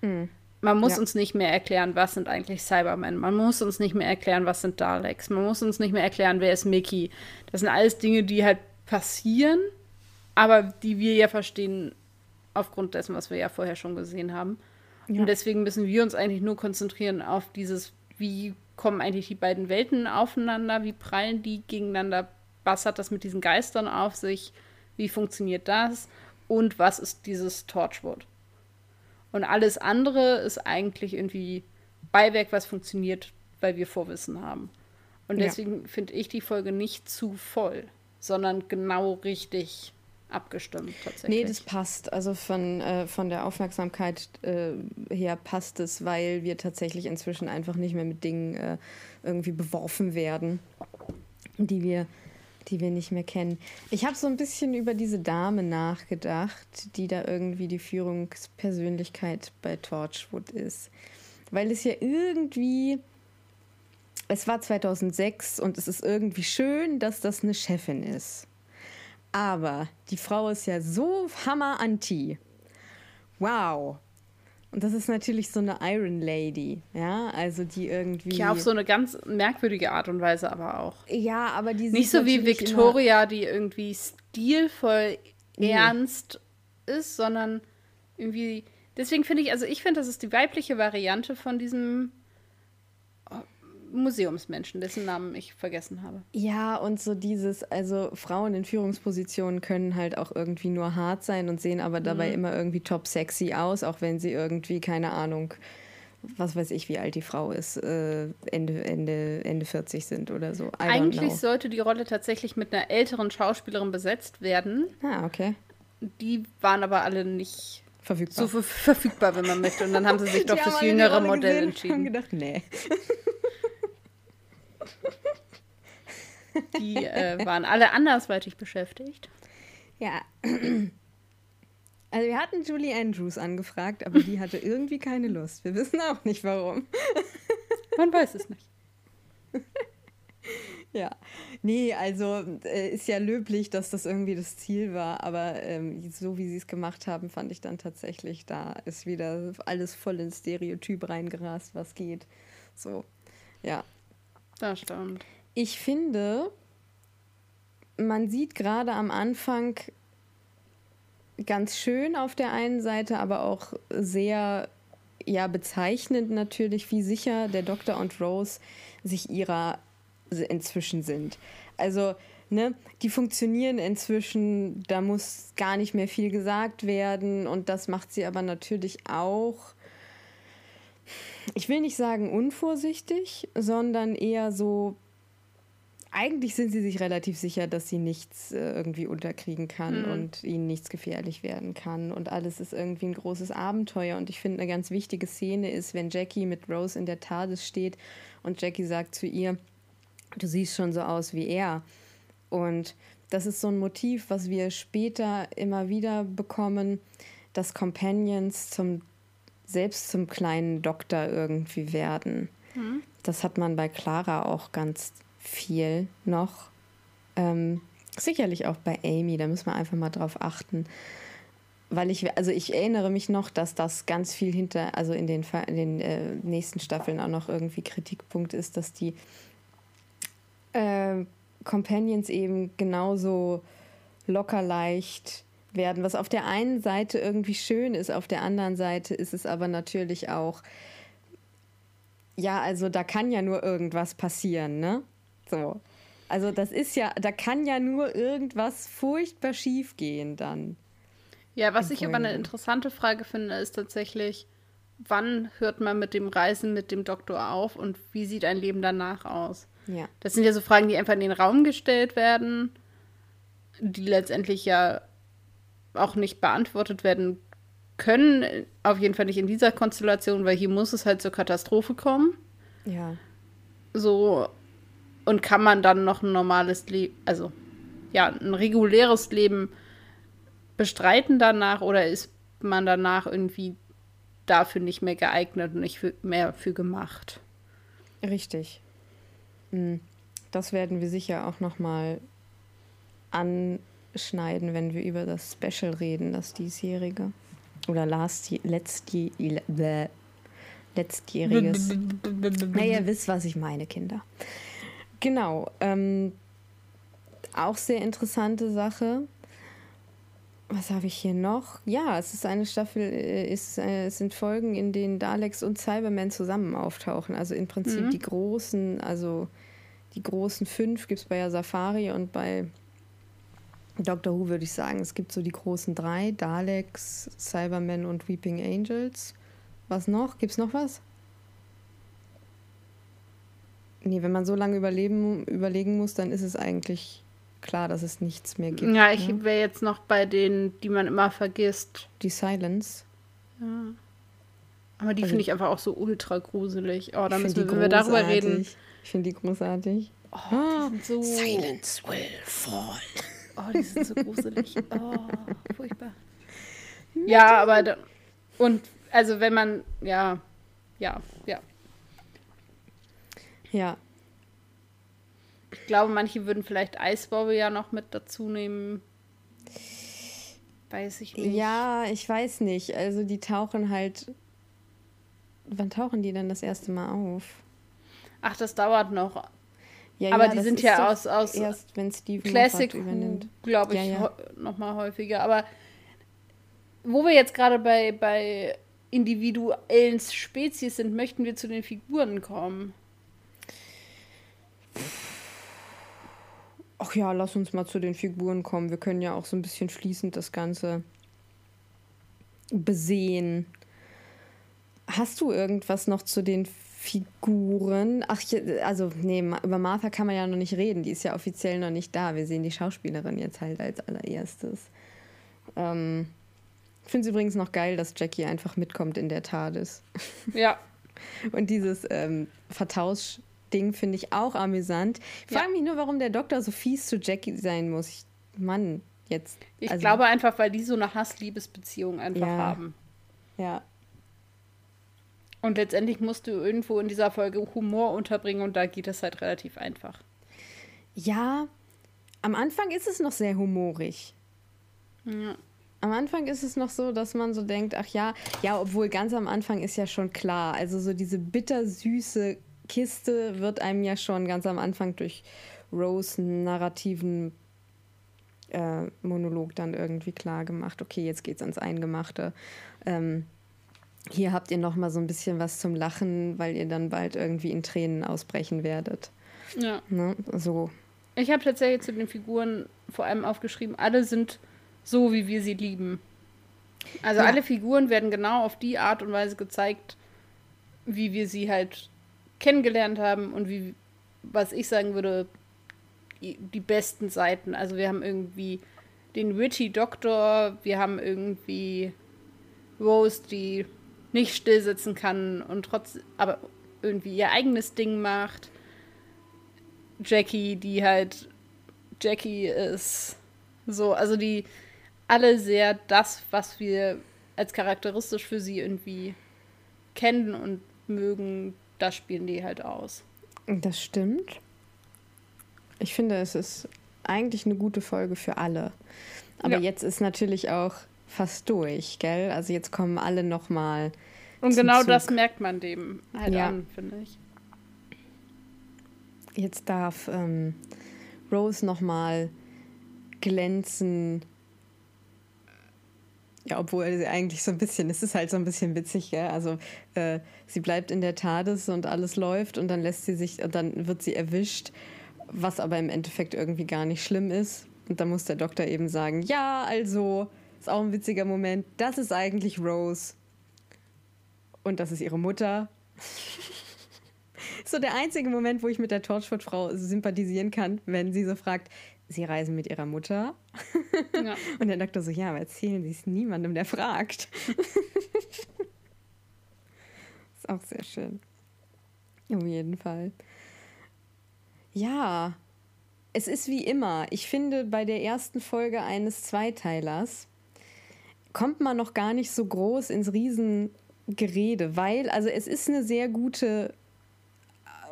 Mhm. Man muss ja. uns nicht mehr erklären, was sind eigentlich Cybermen. Man muss uns nicht mehr erklären, was sind Daleks. Man muss uns nicht mehr erklären, wer ist Mickey. Das sind alles Dinge, die halt passieren aber die wir ja verstehen aufgrund dessen, was wir ja vorher schon gesehen haben. Ja. Und deswegen müssen wir uns eigentlich nur konzentrieren auf dieses, wie kommen eigentlich die beiden Welten aufeinander, wie prallen die gegeneinander, was hat das mit diesen Geistern auf sich, wie funktioniert das und was ist dieses Torchwood. Und alles andere ist eigentlich irgendwie Beiwerk, was funktioniert, weil wir Vorwissen haben. Und deswegen ja. finde ich die Folge nicht zu voll, sondern genau richtig abgestimmt tatsächlich. Nee, das passt. Also von, äh, von der Aufmerksamkeit äh, her passt es, weil wir tatsächlich inzwischen einfach nicht mehr mit Dingen äh, irgendwie beworfen werden, die wir, die wir nicht mehr kennen. Ich habe so ein bisschen über diese Dame nachgedacht, die da irgendwie die Führungspersönlichkeit bei Torchwood ist. Weil es ja irgendwie es war 2006 und es ist irgendwie schön, dass das eine Chefin ist. Aber die Frau ist ja so hammer-anti. Wow. Und das ist natürlich so eine Iron Lady, ja, also die irgendwie. Ja, auf so eine ganz merkwürdige Art und Weise aber auch. Ja, aber die Nicht so wie Victoria, die irgendwie stilvoll nee. ernst ist, sondern irgendwie. Deswegen finde ich, also ich finde, das ist die weibliche Variante von diesem Museumsmenschen, dessen Namen ich vergessen habe. Ja, und so dieses, also Frauen in Führungspositionen können halt auch irgendwie nur hart sein und sehen aber dabei mhm. immer irgendwie top sexy aus, auch wenn sie irgendwie, keine Ahnung, was weiß ich, wie alt die Frau ist, äh, Ende, Ende, Ende 40 sind oder so. I Eigentlich sollte die Rolle tatsächlich mit einer älteren Schauspielerin besetzt werden. Ah, okay. Die waren aber alle nicht verfügbar. so verfügbar, wenn man möchte. Und dann haben sie sich doch fürs jüngere Modell gesehen, entschieden. haben gedacht, nee. Die äh, waren alle andersweitig beschäftigt. Ja. Also wir hatten Julie Andrews angefragt, aber die hatte irgendwie keine Lust. Wir wissen auch nicht warum. Man weiß es nicht. Ja, nee, also äh, ist ja löblich, dass das irgendwie das Ziel war, aber ähm, so wie sie es gemacht haben, fand ich dann tatsächlich, da ist wieder alles voll ins Stereotyp reingerast, was geht. So, ja. Das stimmt. Ich finde, man sieht gerade am Anfang ganz schön auf der einen Seite, aber auch sehr ja bezeichnend natürlich, wie sicher der Doktor und Rose sich ihrer inzwischen sind. Also, ne, die funktionieren inzwischen, da muss gar nicht mehr viel gesagt werden und das macht sie aber natürlich auch ich will nicht sagen unvorsichtig, sondern eher so eigentlich sind sie sich relativ sicher, dass sie nichts äh, irgendwie unterkriegen kann mhm. und ihnen nichts gefährlich werden kann. Und alles ist irgendwie ein großes Abenteuer. Und ich finde, eine ganz wichtige Szene ist, wenn Jackie mit Rose in der TARDIS steht und Jackie sagt zu ihr, du siehst schon so aus wie er. Und das ist so ein Motiv, was wir später immer wieder bekommen, dass Companions zum, selbst zum kleinen Doktor irgendwie werden. Mhm. Das hat man bei Clara auch ganz viel noch. Ähm, sicherlich auch bei Amy, da müssen wir einfach mal drauf achten. weil ich, also ich erinnere mich noch, dass das ganz viel hinter, also in den, in den äh, nächsten Staffeln auch noch irgendwie Kritikpunkt ist, dass die äh, Companions eben genauso locker leicht werden, was auf der einen Seite irgendwie schön ist, auf der anderen Seite ist es aber natürlich auch, ja, also da kann ja nur irgendwas passieren, ne? So. Also das ist ja, da kann ja nur irgendwas furchtbar schief gehen dann. Ja, was ich aber eine interessante Frage finde, ist tatsächlich, wann hört man mit dem Reisen mit dem Doktor auf und wie sieht ein Leben danach aus? Ja. Das sind ja so Fragen, die einfach in den Raum gestellt werden, die letztendlich ja auch nicht beantwortet werden können. Auf jeden Fall nicht in dieser Konstellation, weil hier muss es halt zur Katastrophe kommen. Ja. So, und kann man dann noch ein normales Leben, also ja, ein reguläres Leben bestreiten danach oder ist man danach irgendwie dafür nicht mehr geeignet und nicht für, mehr für gemacht? Richtig. Hm. Das werden wir sicher auch noch mal anschneiden, wenn wir über das Special reden, das diesjährige oder last letztjähriges. naja, ihr wisst, was ich meine, Kinder. Genau. Ähm, auch sehr interessante Sache was habe ich hier noch? Ja, es ist eine Staffel, äh, äh, es sind Folgen, in denen Daleks und Cybermen zusammen auftauchen. Also im Prinzip mhm. die großen, also die großen fünf gibt es bei Safari und bei Doctor Who würde ich sagen, es gibt so die großen drei, Daleks, Cybermen und Weeping Angels. Was noch? Gibt es noch was? Nee, wenn man so lange überleben, überlegen muss, dann ist es eigentlich klar, dass es nichts mehr gibt. Ja, ich ne? wäre jetzt noch bei denen, die man immer vergisst. Die Silence. Ja. Aber die also, finde ich einfach auch so ultra gruselig. Oh, da müssen wir, wenn wir darüber reden. Ich finde die großartig. Oh, ah, die so Silence will fall. Oh, die sind so gruselig. Oh, furchtbar. Ja, aber da, und also wenn man ja, ja, ja. Ja, ich glaube, manche würden vielleicht Eisbobbe ja noch mit dazu nehmen. Weiß ich nicht. Ja, ich weiß nicht. Also die tauchen halt. Wann tauchen die denn das erste Mal auf? Ach, das dauert noch. Ja, aber ja, die sind ja aus, aus erst, wenn Steven Classic. Glaube ich, ja, ja. noch mal häufiger. Aber wo wir jetzt gerade bei, bei individuellen Spezies sind, möchten wir zu den Figuren kommen. Ach ja, lass uns mal zu den Figuren kommen. Wir können ja auch so ein bisschen schließend das Ganze besehen. Hast du irgendwas noch zu den Figuren? Ach, also, nee, über Martha kann man ja noch nicht reden. Die ist ja offiziell noch nicht da. Wir sehen die Schauspielerin jetzt halt als allererstes. Ähm, ich finde es übrigens noch geil, dass Jackie einfach mitkommt in der TARDIS. Ja. Und dieses ähm, Vertausch Ding finde ich auch amüsant. Ich frage mich nur, warum der Doktor so fies zu Jackie sein muss. Ich, Mann, jetzt. Ich also, glaube einfach, weil die so eine Hass-Liebesbeziehung einfach ja, haben. Ja. Und letztendlich musst du irgendwo in dieser Folge Humor unterbringen und da geht es halt relativ einfach. Ja, am Anfang ist es noch sehr humorig. Ja. Am Anfang ist es noch so, dass man so denkt, ach ja, ja, obwohl ganz am Anfang ist ja schon klar, also so diese bittersüße Kiste wird einem ja schon ganz am Anfang durch Rose narrativen äh, Monolog dann irgendwie klar gemacht. Okay, jetzt geht's ans Eingemachte. Ähm, hier habt ihr noch mal so ein bisschen was zum Lachen, weil ihr dann bald irgendwie in Tränen ausbrechen werdet. Ja. Ne? So. Ich habe tatsächlich zu den Figuren vor allem aufgeschrieben, alle sind so, wie wir sie lieben. Also ja. alle Figuren werden genau auf die Art und Weise gezeigt, wie wir sie halt kennengelernt haben und wie, was ich sagen würde, die besten Seiten. Also wir haben irgendwie den witty Doktor, wir haben irgendwie Rose, die nicht stillsitzen kann und trotz, aber irgendwie ihr eigenes Ding macht. Jackie, die halt Jackie ist. So, also die alle sehr das, was wir als charakteristisch für sie irgendwie kennen und mögen, das spielen die halt aus. Das stimmt. Ich finde, es ist eigentlich eine gute Folge für alle. Aber ja. jetzt ist natürlich auch fast durch, gell? Also jetzt kommen alle noch mal Und genau Zug. das merkt man dem halt ja. an, finde ich. Jetzt darf ähm, Rose noch mal glänzen. Ja, obwohl sie eigentlich so ein bisschen, es ist halt so ein bisschen witzig, gell? Also äh, sie bleibt in der TARDIS und alles läuft und dann lässt sie sich, dann wird sie erwischt, was aber im Endeffekt irgendwie gar nicht schlimm ist. Und dann muss der Doktor eben sagen, ja, also, ist auch ein witziger Moment, das ist eigentlich Rose. Und das ist ihre Mutter. so der einzige Moment, wo ich mit der Torchwood-Frau sympathisieren kann, wenn sie so fragt, sie reisen mit ihrer Mutter. Ja. Und der Doktor so, ja, aber erzählen Sie es niemandem, der fragt. ist auch sehr schön. Auf jeden Fall. Ja, es ist wie immer. Ich finde, bei der ersten Folge eines Zweiteilers kommt man noch gar nicht so groß ins Riesengerede, weil, also es ist eine sehr gute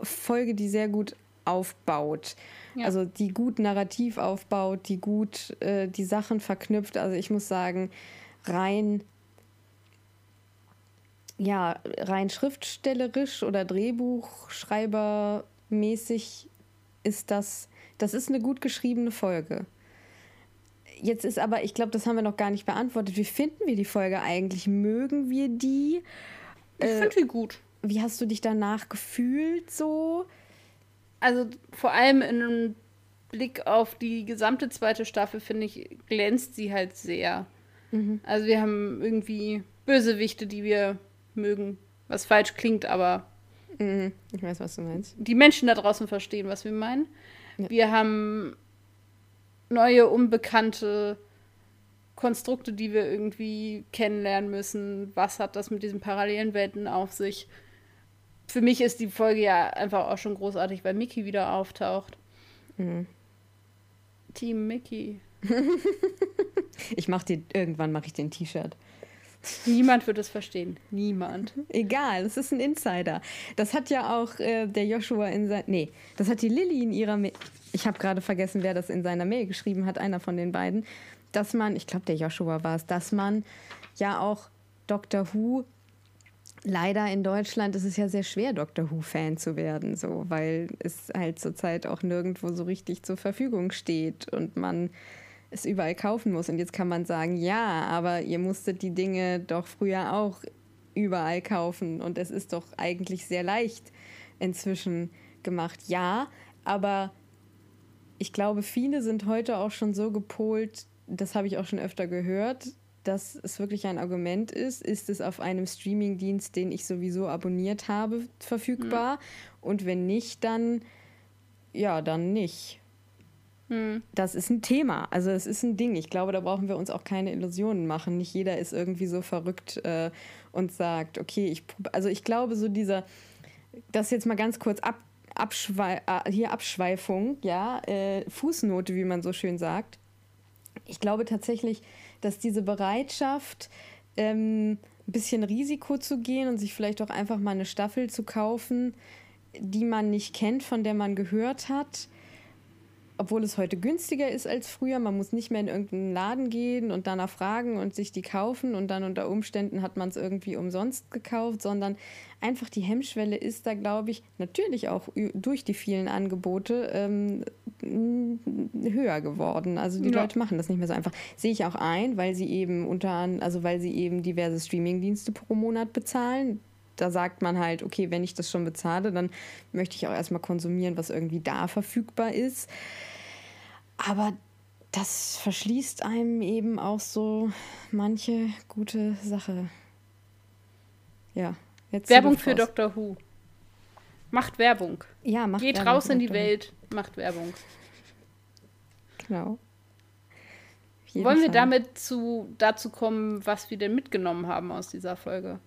Folge, die sehr gut aufbaut. Ja. Also die gut narrativ aufbaut, die gut äh, die Sachen verknüpft. Also ich muss sagen, rein ja, rein schriftstellerisch oder Drehbuchschreibermäßig ist das, das ist eine gut geschriebene Folge. Jetzt ist aber, ich glaube, das haben wir noch gar nicht beantwortet. Wie finden wir die Folge eigentlich? Mögen wir die? Ich äh, finde sie gut. Wie hast du dich danach gefühlt so? Also vor allem in einem Blick auf die gesamte zweite Staffel, finde ich, glänzt sie halt sehr. Mhm. Also wir haben irgendwie Bösewichte, die wir mögen, was falsch klingt, aber mhm. ich weiß, was du meinst. Die Menschen da draußen verstehen, was wir meinen. Ja. Wir haben neue, unbekannte Konstrukte, die wir irgendwie kennenlernen müssen. Was hat das mit diesen parallelen Welten auf sich? Für mich ist die Folge ja einfach auch schon großartig, weil Mickey wieder auftaucht. Mhm. Team Mickey. ich mach dir, irgendwann mache ich den T-Shirt. Niemand wird es verstehen. Niemand. Egal, es ist ein Insider. Das hat ja auch äh, der Joshua in sein. Nee, das hat die Lilly in ihrer. Ma ich habe gerade vergessen, wer das in seiner Mail geschrieben hat, einer von den beiden. Dass man, ich glaube, der Joshua war es, dass man ja auch Doctor Who. Leider in Deutschland ist es ja sehr schwer, Doctor Who-Fan zu werden, so, weil es halt zurzeit auch nirgendwo so richtig zur Verfügung steht und man es überall kaufen muss. Und jetzt kann man sagen, ja, aber ihr musstet die Dinge doch früher auch überall kaufen. Und es ist doch eigentlich sehr leicht inzwischen gemacht. Ja, aber ich glaube, viele sind heute auch schon so gepolt, das habe ich auch schon öfter gehört, dass es wirklich ein Argument ist, ist es auf einem Streamingdienst, den ich sowieso abonniert habe, verfügbar? Mhm. Und wenn nicht, dann ja, dann nicht. Hm. Das ist ein Thema. Also es ist ein Ding. Ich glaube, da brauchen wir uns auch keine Illusionen machen. Nicht jeder ist irgendwie so verrückt äh, und sagt, okay, ich also ich glaube, so dieser, das jetzt mal ganz kurz ab, Abschwei äh, hier Abschweifung, ja, äh, Fußnote, wie man so schön sagt. Ich glaube tatsächlich, dass diese Bereitschaft, ähm, ein bisschen Risiko zu gehen und sich vielleicht auch einfach mal eine Staffel zu kaufen, die man nicht kennt, von der man gehört hat, obwohl es heute günstiger ist als früher. Man muss nicht mehr in irgendeinen Laden gehen und danach fragen und sich die kaufen und dann unter Umständen hat man es irgendwie umsonst gekauft, sondern einfach die Hemmschwelle ist da, glaube ich, natürlich auch durch die vielen Angebote ähm, höher geworden. Also die ja. Leute machen das nicht mehr so einfach. Sehe ich auch ein, weil sie eben unter also weil sie eben diverse Streamingdienste pro Monat bezahlen da sagt man halt, okay, wenn ich das schon bezahle, dann möchte ich auch erstmal konsumieren, was irgendwie da verfügbar ist. Aber das verschließt einem eben auch so manche gute Sache. Ja. Jetzt Werbung für Dr. Who. Macht Werbung. Ja, macht Geht Werbung raus in die. Welt, macht Werbung. Genau. Wollen Fall. wir damit zu, dazu kommen, was wir denn mitgenommen haben aus dieser Folge?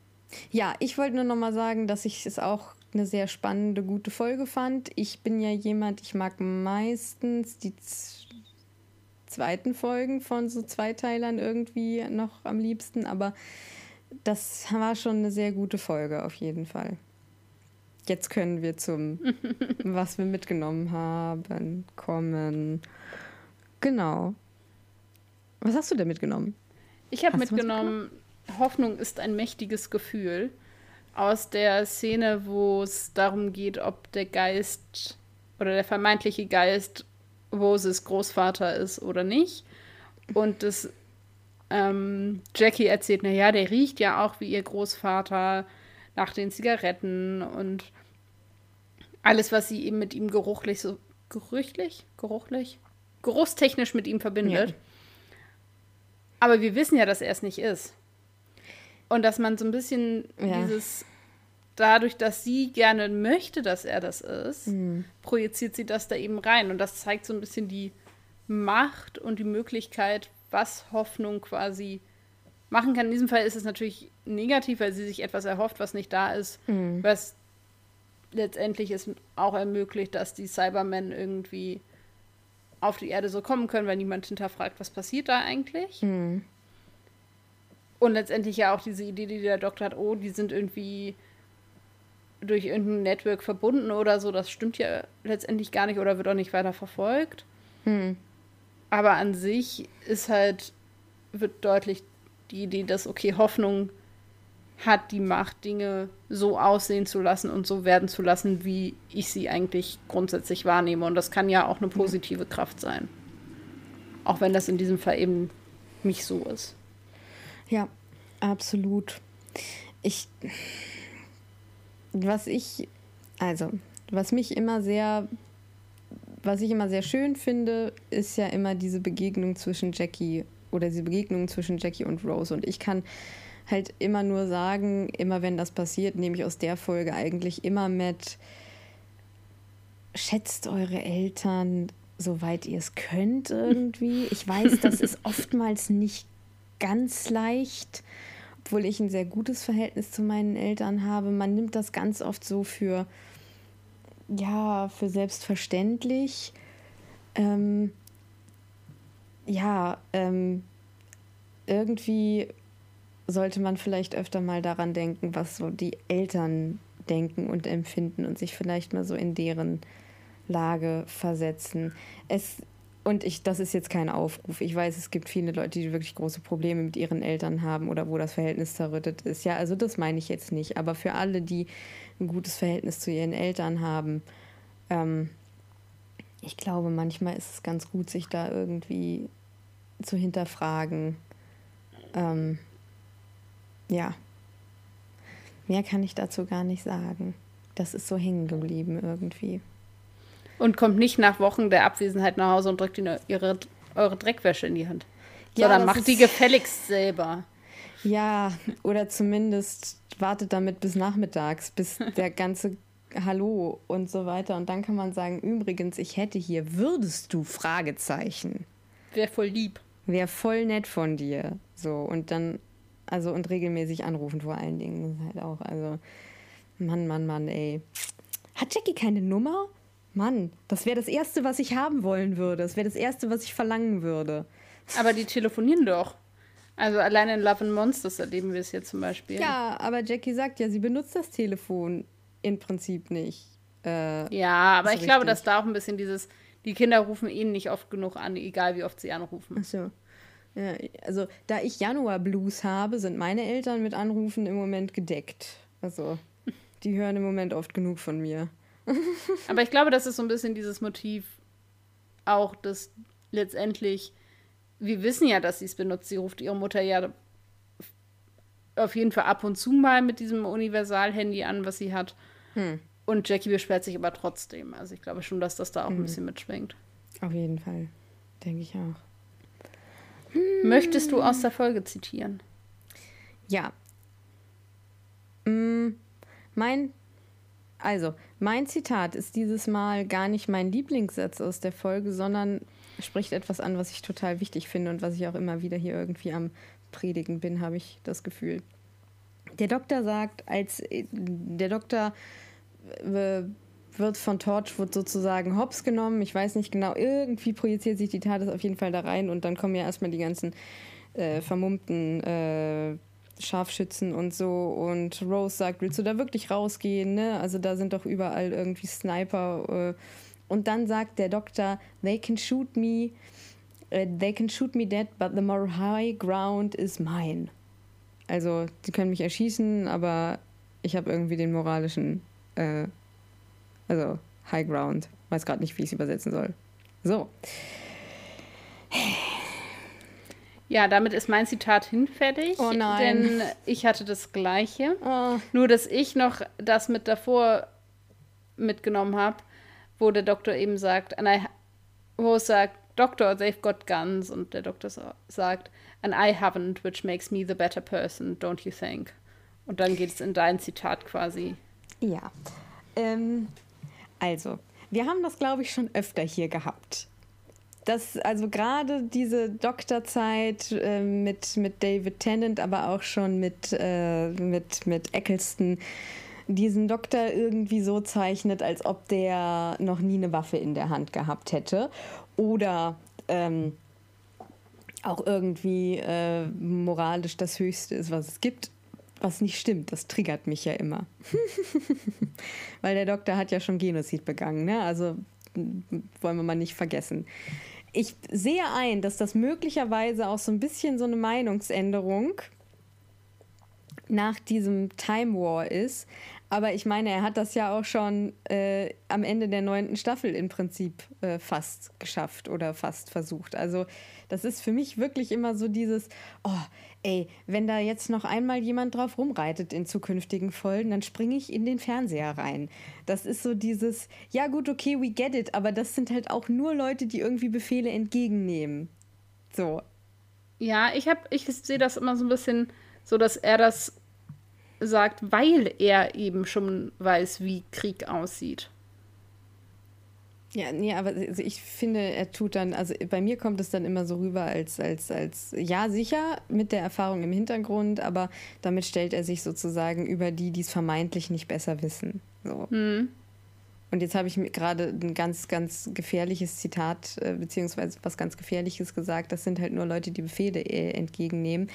Ja, ich wollte nur noch mal sagen, dass ich es auch eine sehr spannende, gute Folge fand. Ich bin ja jemand, ich mag meistens die zweiten Folgen von so Zweiteilern irgendwie noch am liebsten, aber das war schon eine sehr gute Folge auf jeden Fall. Jetzt können wir zum, was wir mitgenommen haben, kommen. Genau. Was hast du denn mitgenommen? Ich habe mitgenommen, Hoffnung ist ein mächtiges Gefühl aus der Szene, wo es darum geht, ob der Geist oder der vermeintliche Geist Roses Großvater ist oder nicht. Und das ähm, Jackie erzählt, naja, der riecht ja auch wie ihr Großvater nach den Zigaretten und alles, was sie eben mit ihm geruchlich so gerüchlich, geruchlich, geruchstechnisch mit ihm verbindet. Ja. Aber wir wissen ja, dass er es nicht ist. Und dass man so ein bisschen ja. dieses, dadurch, dass sie gerne möchte, dass er das ist, mhm. projiziert sie das da eben rein. Und das zeigt so ein bisschen die Macht und die Möglichkeit, was Hoffnung quasi machen kann. In diesem Fall ist es natürlich negativ, weil sie sich etwas erhofft, was nicht da ist, mhm. was letztendlich es auch ermöglicht, dass die Cybermen irgendwie auf die Erde so kommen können, weil niemand hinterfragt, was passiert da eigentlich. Mhm. Und letztendlich ja auch diese Idee, die der Doktor hat, oh, die sind irgendwie durch irgendein Network verbunden oder so, das stimmt ja letztendlich gar nicht oder wird auch nicht weiter verfolgt. Mhm. Aber an sich ist halt, wird deutlich die Idee, dass, okay, Hoffnung hat die Macht, Dinge so aussehen zu lassen und so werden zu lassen, wie ich sie eigentlich grundsätzlich wahrnehme. Und das kann ja auch eine positive Kraft sein. Auch wenn das in diesem Fall eben nicht so ist. Ja, absolut. Ich, was ich, also, was mich immer sehr, was ich immer sehr schön finde, ist ja immer diese Begegnung zwischen Jackie oder diese Begegnung zwischen Jackie und Rose. Und ich kann halt immer nur sagen, immer wenn das passiert, nehme ich aus der Folge eigentlich immer mit, schätzt eure Eltern, soweit ihr es könnt irgendwie. Ich weiß, das ist oftmals nicht ganz leicht, obwohl ich ein sehr gutes Verhältnis zu meinen Eltern habe. Man nimmt das ganz oft so für, ja, für selbstverständlich. Ähm, ja, ähm, irgendwie sollte man vielleicht öfter mal daran denken, was so die Eltern denken und empfinden und sich vielleicht mal so in deren Lage versetzen. Es und ich, das ist jetzt kein Aufruf. Ich weiß, es gibt viele Leute, die wirklich große Probleme mit ihren Eltern haben oder wo das Verhältnis zerrüttet ist. Ja, also das meine ich jetzt nicht. Aber für alle, die ein gutes Verhältnis zu ihren Eltern haben, ähm, ich glaube, manchmal ist es ganz gut, sich da irgendwie zu hinterfragen. Ähm, ja. Mehr kann ich dazu gar nicht sagen. Das ist so hängen geblieben irgendwie. Und kommt nicht nach Wochen der Abwesenheit nach Hause und drückt ihnen ihre, eure Dreckwäsche in die Hand. Ja, Sondern macht die gefälligst selber. Ja, oder zumindest wartet damit bis nachmittags, bis der ganze Hallo und so weiter. Und dann kann man sagen, übrigens, ich hätte hier, würdest du? Fragezeichen. Wäre voll lieb. Wäre voll nett von dir. So, und dann also und regelmäßig anrufen vor allen Dingen. Halt auch. Also, Mann, Mann, Mann, ey. Hat Jackie keine Nummer? Mann, das wäre das Erste, was ich haben wollen würde. Das wäre das Erste, was ich verlangen würde. Aber die telefonieren doch. Also alleine in Love and Monsters erleben wir es jetzt zum Beispiel. Ja, aber Jackie sagt ja, sie benutzt das Telefon im Prinzip nicht. Äh, ja, aber so ich richtig. glaube, dass da auch ein bisschen dieses, die Kinder rufen ihn nicht oft genug an, egal wie oft sie anrufen. Ach so. Ja, also, da ich Januar-Blues habe, sind meine Eltern mit Anrufen im Moment gedeckt. Also, die hören im Moment oft genug von mir. Aber ich glaube, das ist so ein bisschen dieses Motiv auch, dass letztendlich, wir wissen ja, dass sie es benutzt. Sie ruft ihre Mutter ja auf jeden Fall ab und zu mal mit diesem Universal-Handy an, was sie hat. Hm. Und Jackie beschwert sich aber trotzdem. Also ich glaube schon, dass das da auch hm. ein bisschen mitschwingt. Auf jeden Fall. Denke ich auch. Möchtest du aus der Folge zitieren? Ja. Mm, mein, also, mein Zitat ist dieses Mal gar nicht mein Lieblingssatz aus der Folge, sondern spricht etwas an, was ich total wichtig finde und was ich auch immer wieder hier irgendwie am Predigen bin, habe ich das Gefühl. Der Doktor sagt, als äh, der Doktor äh, wird von Torchwood sozusagen hops genommen. Ich weiß nicht genau, irgendwie projiziert sich die TARDIS auf jeden Fall da rein und dann kommen ja erstmal die ganzen äh, vermummten äh, Scharfschützen und so. Und Rose sagt, willst du da wirklich rausgehen? Ne? Also da sind doch überall irgendwie Sniper. Äh. Und dann sagt der Doktor, they can shoot me. äh, they can shoot me dead, but the moral high ground is mine. Also, sie können mich erschießen, aber ich habe irgendwie den moralischen, äh, also High Ground. Weiß gerade nicht, wie ich es übersetzen soll. So. Ja, damit ist mein Zitat hinfällig. Oh nein. Denn ich hatte das gleiche. Oh. Nur, dass ich noch das mit davor mitgenommen habe, wo der Doktor eben sagt, and I, wo es sagt, Doctor, they've got guns. Und der Doktor sa- sagt, and I haven't, which makes me the better person, don't you think? Und dann geht es in dein Zitat quasi. Ja. Ähm, also, wir haben das, glaube ich, schon öfter hier gehabt. Das, also gerade diese Doktorzeit äh, mit, mit David Tennant, aber auch schon mit, äh, mit, mit Eccleston, diesen Doktor irgendwie so zeichnet, als ob der noch nie eine Waffe in der Hand gehabt hätte. Oder ähm, auch irgendwie äh, moralisch das Höchste ist, was es gibt. Was nicht stimmt, das triggert mich ja immer. Weil der Doktor hat ja schon Genozid begangen, ne? Also wollen wir mal nicht vergessen. Ich sehe ein, dass das möglicherweise auch so ein bisschen so eine Meinungsänderung nach diesem Time War ist. Aber ich meine, er hat das ja auch schon äh, am Ende der neunten Staffel im Prinzip äh, fast geschafft oder fast versucht. Also das ist für mich wirklich immer so dieses, oh, ey, wenn da jetzt noch einmal jemand drauf rumreitet in zukünftigen Folgen, dann springe ich in den Fernseher rein. Das ist so dieses, ja gut, okay, we get it, aber das sind halt auch nur Leute, die irgendwie Befehle entgegennehmen. So, Ja, ich ich sehe das immer so ein bisschen so, dass er das sagt, weil er eben schon weiß, wie Krieg aussieht. Ja, nee, aber also ich finde, er tut dann, also bei mir kommt es dann immer so rüber als, als, als, ja, sicher, mit der Erfahrung im Hintergrund, aber damit stellt er sich sozusagen über die, die es vermeintlich nicht besser wissen. So. Und jetzt habe ich mir gerade ein ganz, ganz gefährliches Zitat, äh, beziehungsweise was ganz Gefährliches gesagt. Das sind halt nur Leute, die Befehle äh, entgegennehmen.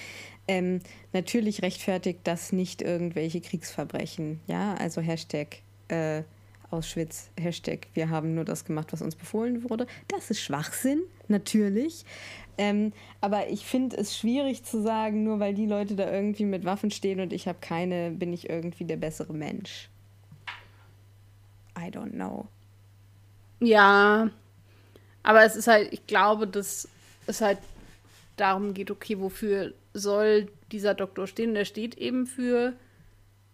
Ähm, natürlich rechtfertigt das nicht irgendwelche Kriegsverbrechen. Ja, also Hashtag äh, Auschwitz, Hashtag wir haben nur das gemacht, was uns befohlen wurde. Das ist Schwachsinn, natürlich. Ähm, aber ich finde es schwierig zu sagen, nur weil die Leute da irgendwie mit Waffen stehen und ich habe keine, bin ich irgendwie der bessere Mensch. I don't know. Ja, aber es ist halt, ich glaube, dass es halt darum geht, okay, wofür soll dieser Doktor stehen? Der steht eben für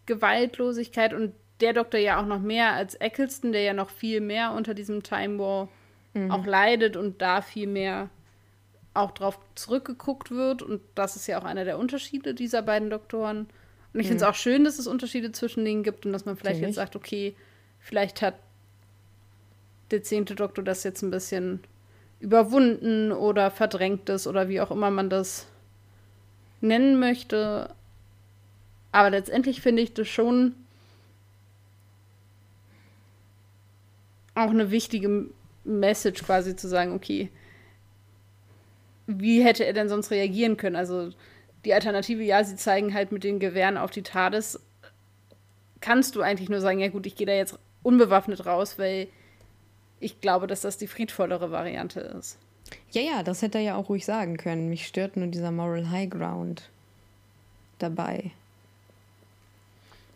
Gewaltlosigkeit und der Doktor ja auch noch mehr als Eccleston, der ja noch viel mehr unter diesem Time War auch leidet und da viel mehr auch drauf zurückgeguckt wird. Und das ist ja auch einer der Unterschiede dieser beiden Doktoren. Und ich finde es auch schön, dass es Unterschiede zwischen denen gibt und dass man vielleicht Natürlich. jetzt sagt, okay, vielleicht hat der zehnte Doktor das jetzt ein bisschen überwunden oder verdrängt ist oder wie auch immer man das nennen möchte. Aber letztendlich finde ich das schon auch eine wichtige Message quasi zu sagen, okay, wie hätte er denn sonst reagieren können? Also die Alternative, ja, sie zeigen halt mit den Gewehren auf die TARDIS. Kannst du eigentlich nur sagen, ja gut, ich gehe da jetzt unbewaffnet raus, weil ich glaube, dass das die friedvollere Variante ist. Ja, ja, das hätte er ja auch ruhig sagen können. Mich stört nur dieser Moral High Ground dabei.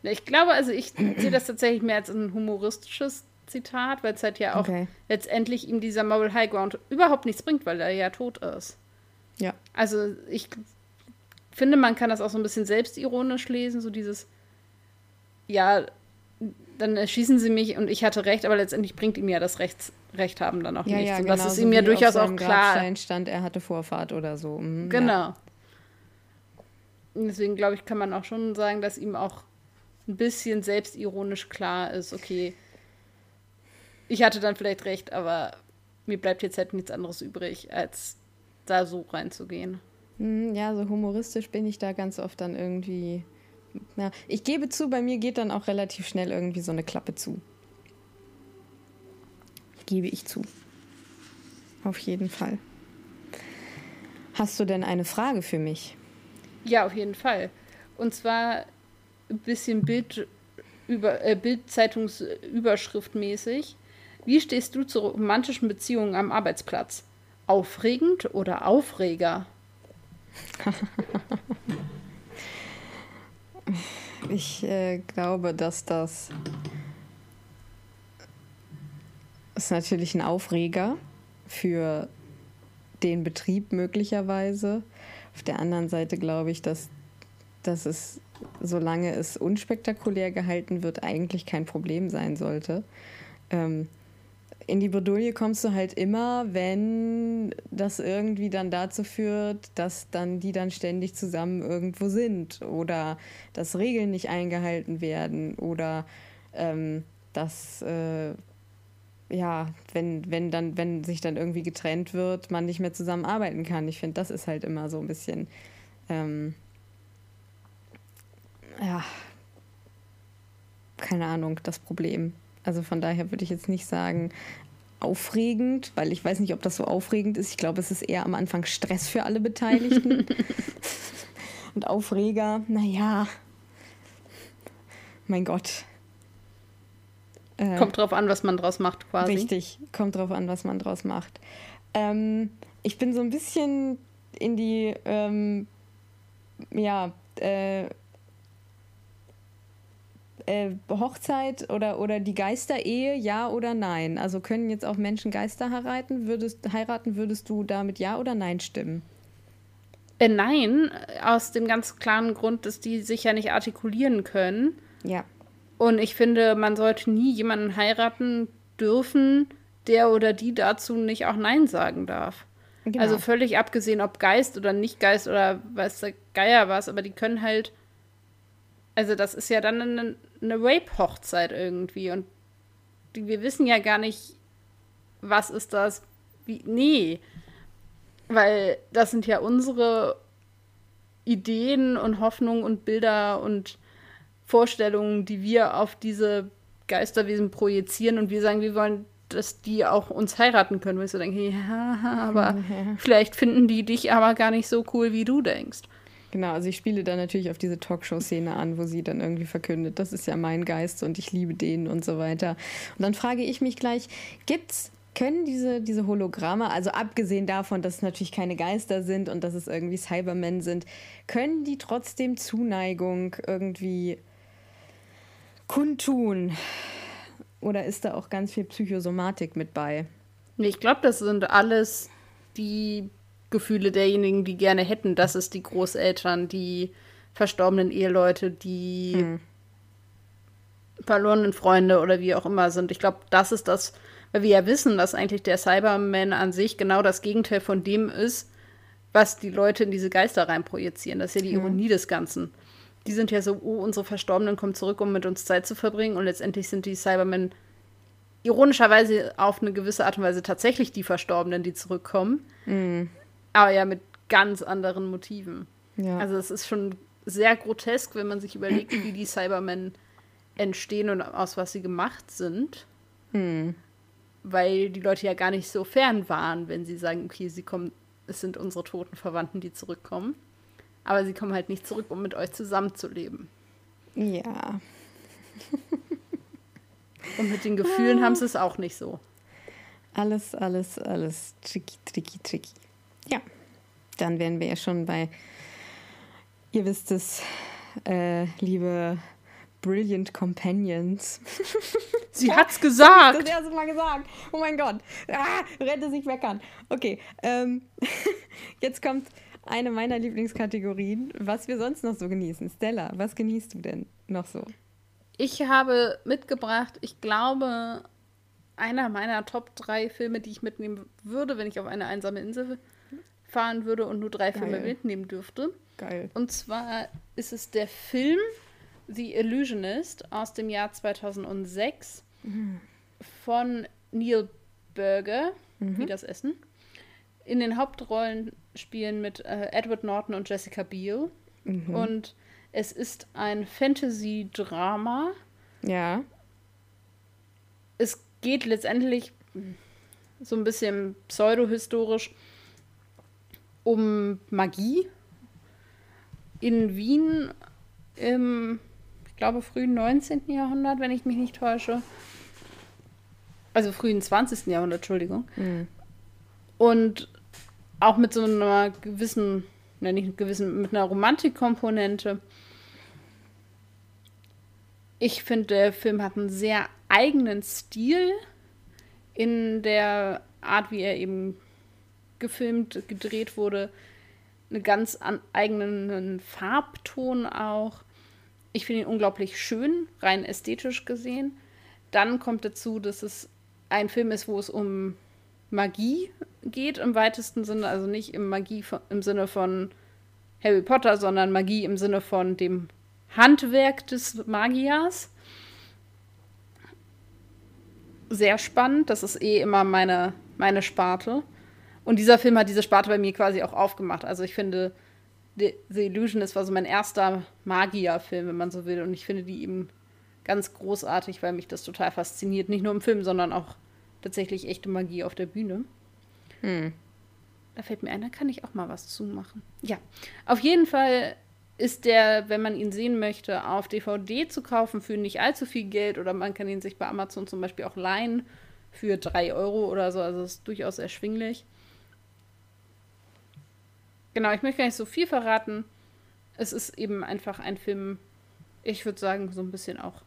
Ich glaube, also ich sehe das tatsächlich mehr als ein humoristisches Zitat, weil es halt ja auch Okay. letztendlich ihm dieser Moral High Ground überhaupt nichts bringt, weil er ja tot ist. Ja. Also ich finde, man kann das auch so ein bisschen selbstironisch lesen, so dieses, ja, dann erschießen sie mich und ich hatte recht, aber letztendlich bringt ihm ja das Recht, Recht haben dann auch Ja, nichts. ja, und genau. das ist ihm ja durchaus auch klar. Grabstein stand, er hatte Vorfahrt oder so. Mhm, Genau. Ja. Deswegen glaube ich, kann man auch schon sagen, dass ihm auch ein bisschen selbstironisch klar ist, okay, ich hatte dann vielleicht recht, aber mir bleibt jetzt halt nichts anderes übrig, als da so reinzugehen. Mhm, ja, so humoristisch bin ich da ganz oft dann irgendwie. Ja, ich gebe zu, bei mir geht dann auch relativ schnell irgendwie so eine Klappe zu. Gebe ich zu. Auf jeden Fall. Hast du denn eine Frage für mich? Ja, auf jeden Fall. Und zwar ein bisschen Bild über, äh, Bildzeitungsüberschriftmäßig. Wie stehst du zu romantischen Beziehungen am Arbeitsplatz? Aufregend oder Aufreger? ich äh, glaube, dass das ist natürlich ein Aufreger für den Betrieb möglicherweise. Auf der anderen Seite glaube ich, dass, dass es, solange es unspektakulär gehalten wird, eigentlich kein Problem sein sollte. Ähm, in die Bredouille kommst du halt immer, wenn das irgendwie dann dazu führt, dass dann die dann ständig zusammen irgendwo sind oder dass Regeln nicht eingehalten werden oder ähm, dass äh, ja, wenn, wenn dann, wenn sich dann irgendwie getrennt wird, man nicht mehr zusammenarbeiten kann. Ich finde, das ist halt immer so ein bisschen, ähm, ja, keine Ahnung, das Problem. Also von daher würde ich jetzt nicht sagen aufregend, weil ich weiß nicht, ob das so aufregend ist. Ich glaube, es ist eher am Anfang Stress für alle Beteiligten. Und Aufreger, naja, mein Gott. Äh, kommt drauf an, was man draus macht, quasi. Richtig, kommt drauf an, was man draus macht. Ähm, ich bin so ein bisschen in die, ähm, ja, äh, äh, Hochzeit oder, oder die Geisterehe, ja oder nein? Also können jetzt auch Menschen Geister heiraten? Würdest, heiraten, würdest du damit ja oder nein stimmen? Äh, nein, aus dem ganz klaren Grund, dass die sich ja nicht artikulieren können. Ja. Und ich finde, man sollte nie jemanden heiraten dürfen, der oder die dazu nicht auch Nein sagen darf. Genau. Also völlig abgesehen, ob Geist oder nicht Geist oder weiß der Geier was, aber die können halt. Also, das ist ja dann eine, eine Rape-Hochzeit irgendwie. Und wir wissen ja gar nicht, was ist das. Wie, nee. Weil das sind ja unsere Ideen und Hoffnungen und Bilder und Vorstellungen, die wir auf diese Geisterwesen projizieren und wir sagen, wir wollen, dass die auch uns heiraten können. Wo ich so denke, ja, aber ja. vielleicht finden die dich aber gar nicht so cool, wie du denkst. Genau, also ich spiele da natürlich auf diese Talkshow-Szene an, wo sie dann irgendwie verkündet, das ist ja mein Geist und ich liebe den und so weiter. Und dann frage ich mich gleich, gibt's können diese, diese Hologramme, also abgesehen davon, dass es natürlich keine Geister sind und dass es irgendwie Cybermen sind, können die trotzdem Zuneigung irgendwie kundtun? Oder ist da auch ganz viel Psychosomatik mit bei? Ich glaube, das sind alles die Gefühle derjenigen, die gerne hätten, dass es die Großeltern, die verstorbenen Eheleute, die hm. verlorenen Freunde oder wie auch immer sind. Ich glaube, das ist das, weil wir ja wissen, dass eigentlich der Cyberman an sich genau das Gegenteil von dem ist, was die Leute in diese Geister rein projizieren. Das ist ja die hm. Ironie des Ganzen die sind ja so, oh, unsere Verstorbenen kommen zurück, um mit uns Zeit zu verbringen. Und letztendlich sind die Cybermen ironischerweise auf eine gewisse Art und Weise tatsächlich die Verstorbenen, die zurückkommen. Mhm. Aber ja mit ganz anderen Motiven. Ja. Also es ist schon sehr grotesk, wenn man sich überlegt, wie die Cybermen entstehen und aus was sie gemacht sind. Mhm. Weil die Leute ja gar nicht so fern waren, wenn sie sagen, okay, sie kommen, es sind unsere toten Verwandten, die zurückkommen. Aber sie kommen halt nicht zurück, um mit euch zusammenzuleben. Ja. Und mit den Gefühlen ah. haben sie es auch nicht so. Alles, alles, alles tricky, tricky, tricky. Ja, dann wären wir ja schon bei, ihr wisst es, äh, liebe Brilliant Companions. Sie hat's gesagt. Das erste Mal gesagt. Oh mein Gott. Ah, rette sich meckern. Okay. Ähm, jetzt kommt eine meiner Lieblingskategorien, was wir sonst noch so genießen. Stella, was genießt du denn noch so? Ich habe mitgebracht, ich glaube, einer meiner Top 3 Filme, die ich mitnehmen würde, wenn ich auf eine einsame Insel fahren würde und nur drei Geil. Filme mitnehmen dürfte. Geil. Und zwar ist es der Film The Illusionist aus dem Jahr 2006 mhm. von Neil Berger, mhm. wie das Essen. In den Hauptrollen spielen mit äh, Edward Norton und Jessica Biel. Mhm. Und es ist ein Fantasy-Drama. Ja. Es geht letztendlich so ein bisschen pseudohistorisch um Magie in Wien im, ich glaube, frühen 19. Jahrhundert, wenn ich mich nicht täusche. Also frühen 20. Jahrhundert, Entschuldigung. Mhm. Und auch mit so einer gewissen, ne, nicht gewissen, mit einer Romantikkomponente. Ich finde, der Film hat einen sehr eigenen Stil in der Art, wie er eben gefilmt, gedreht wurde. Einen ganz an, eigenen Farbton auch. Ich finde ihn unglaublich schön, rein ästhetisch gesehen. Dann kommt dazu, dass es ein Film ist, wo es um Magie geht im weitesten Sinne. Also nicht im Magie im Sinne von Harry Potter, sondern Magie im Sinne von dem Handwerk des Magiers. Sehr spannend. Das ist eh immer meine, meine Sparte. Und dieser Film hat diese Sparte bei mir quasi auch aufgemacht. Also ich finde, The, The Illusionist war so mein erster Magierfilm, wenn man so will. Und ich finde die eben ganz großartig, weil mich das total fasziniert. Nicht nur im Film, sondern auch tatsächlich echte Magie auf der Bühne. Hm. Da fällt mir ein, da kann ich auch mal was zumachen. Ja, auf jeden Fall ist der, wenn man ihn sehen möchte, auf DVD zu kaufen für nicht allzu viel Geld oder man kann ihn sich bei Amazon zum Beispiel auch leihen für 3 Euro oder so. Also ist durchaus erschwinglich. Genau, ich möchte gar nicht so viel verraten. Es ist eben einfach ein Film, ich würde sagen, so ein bisschen auch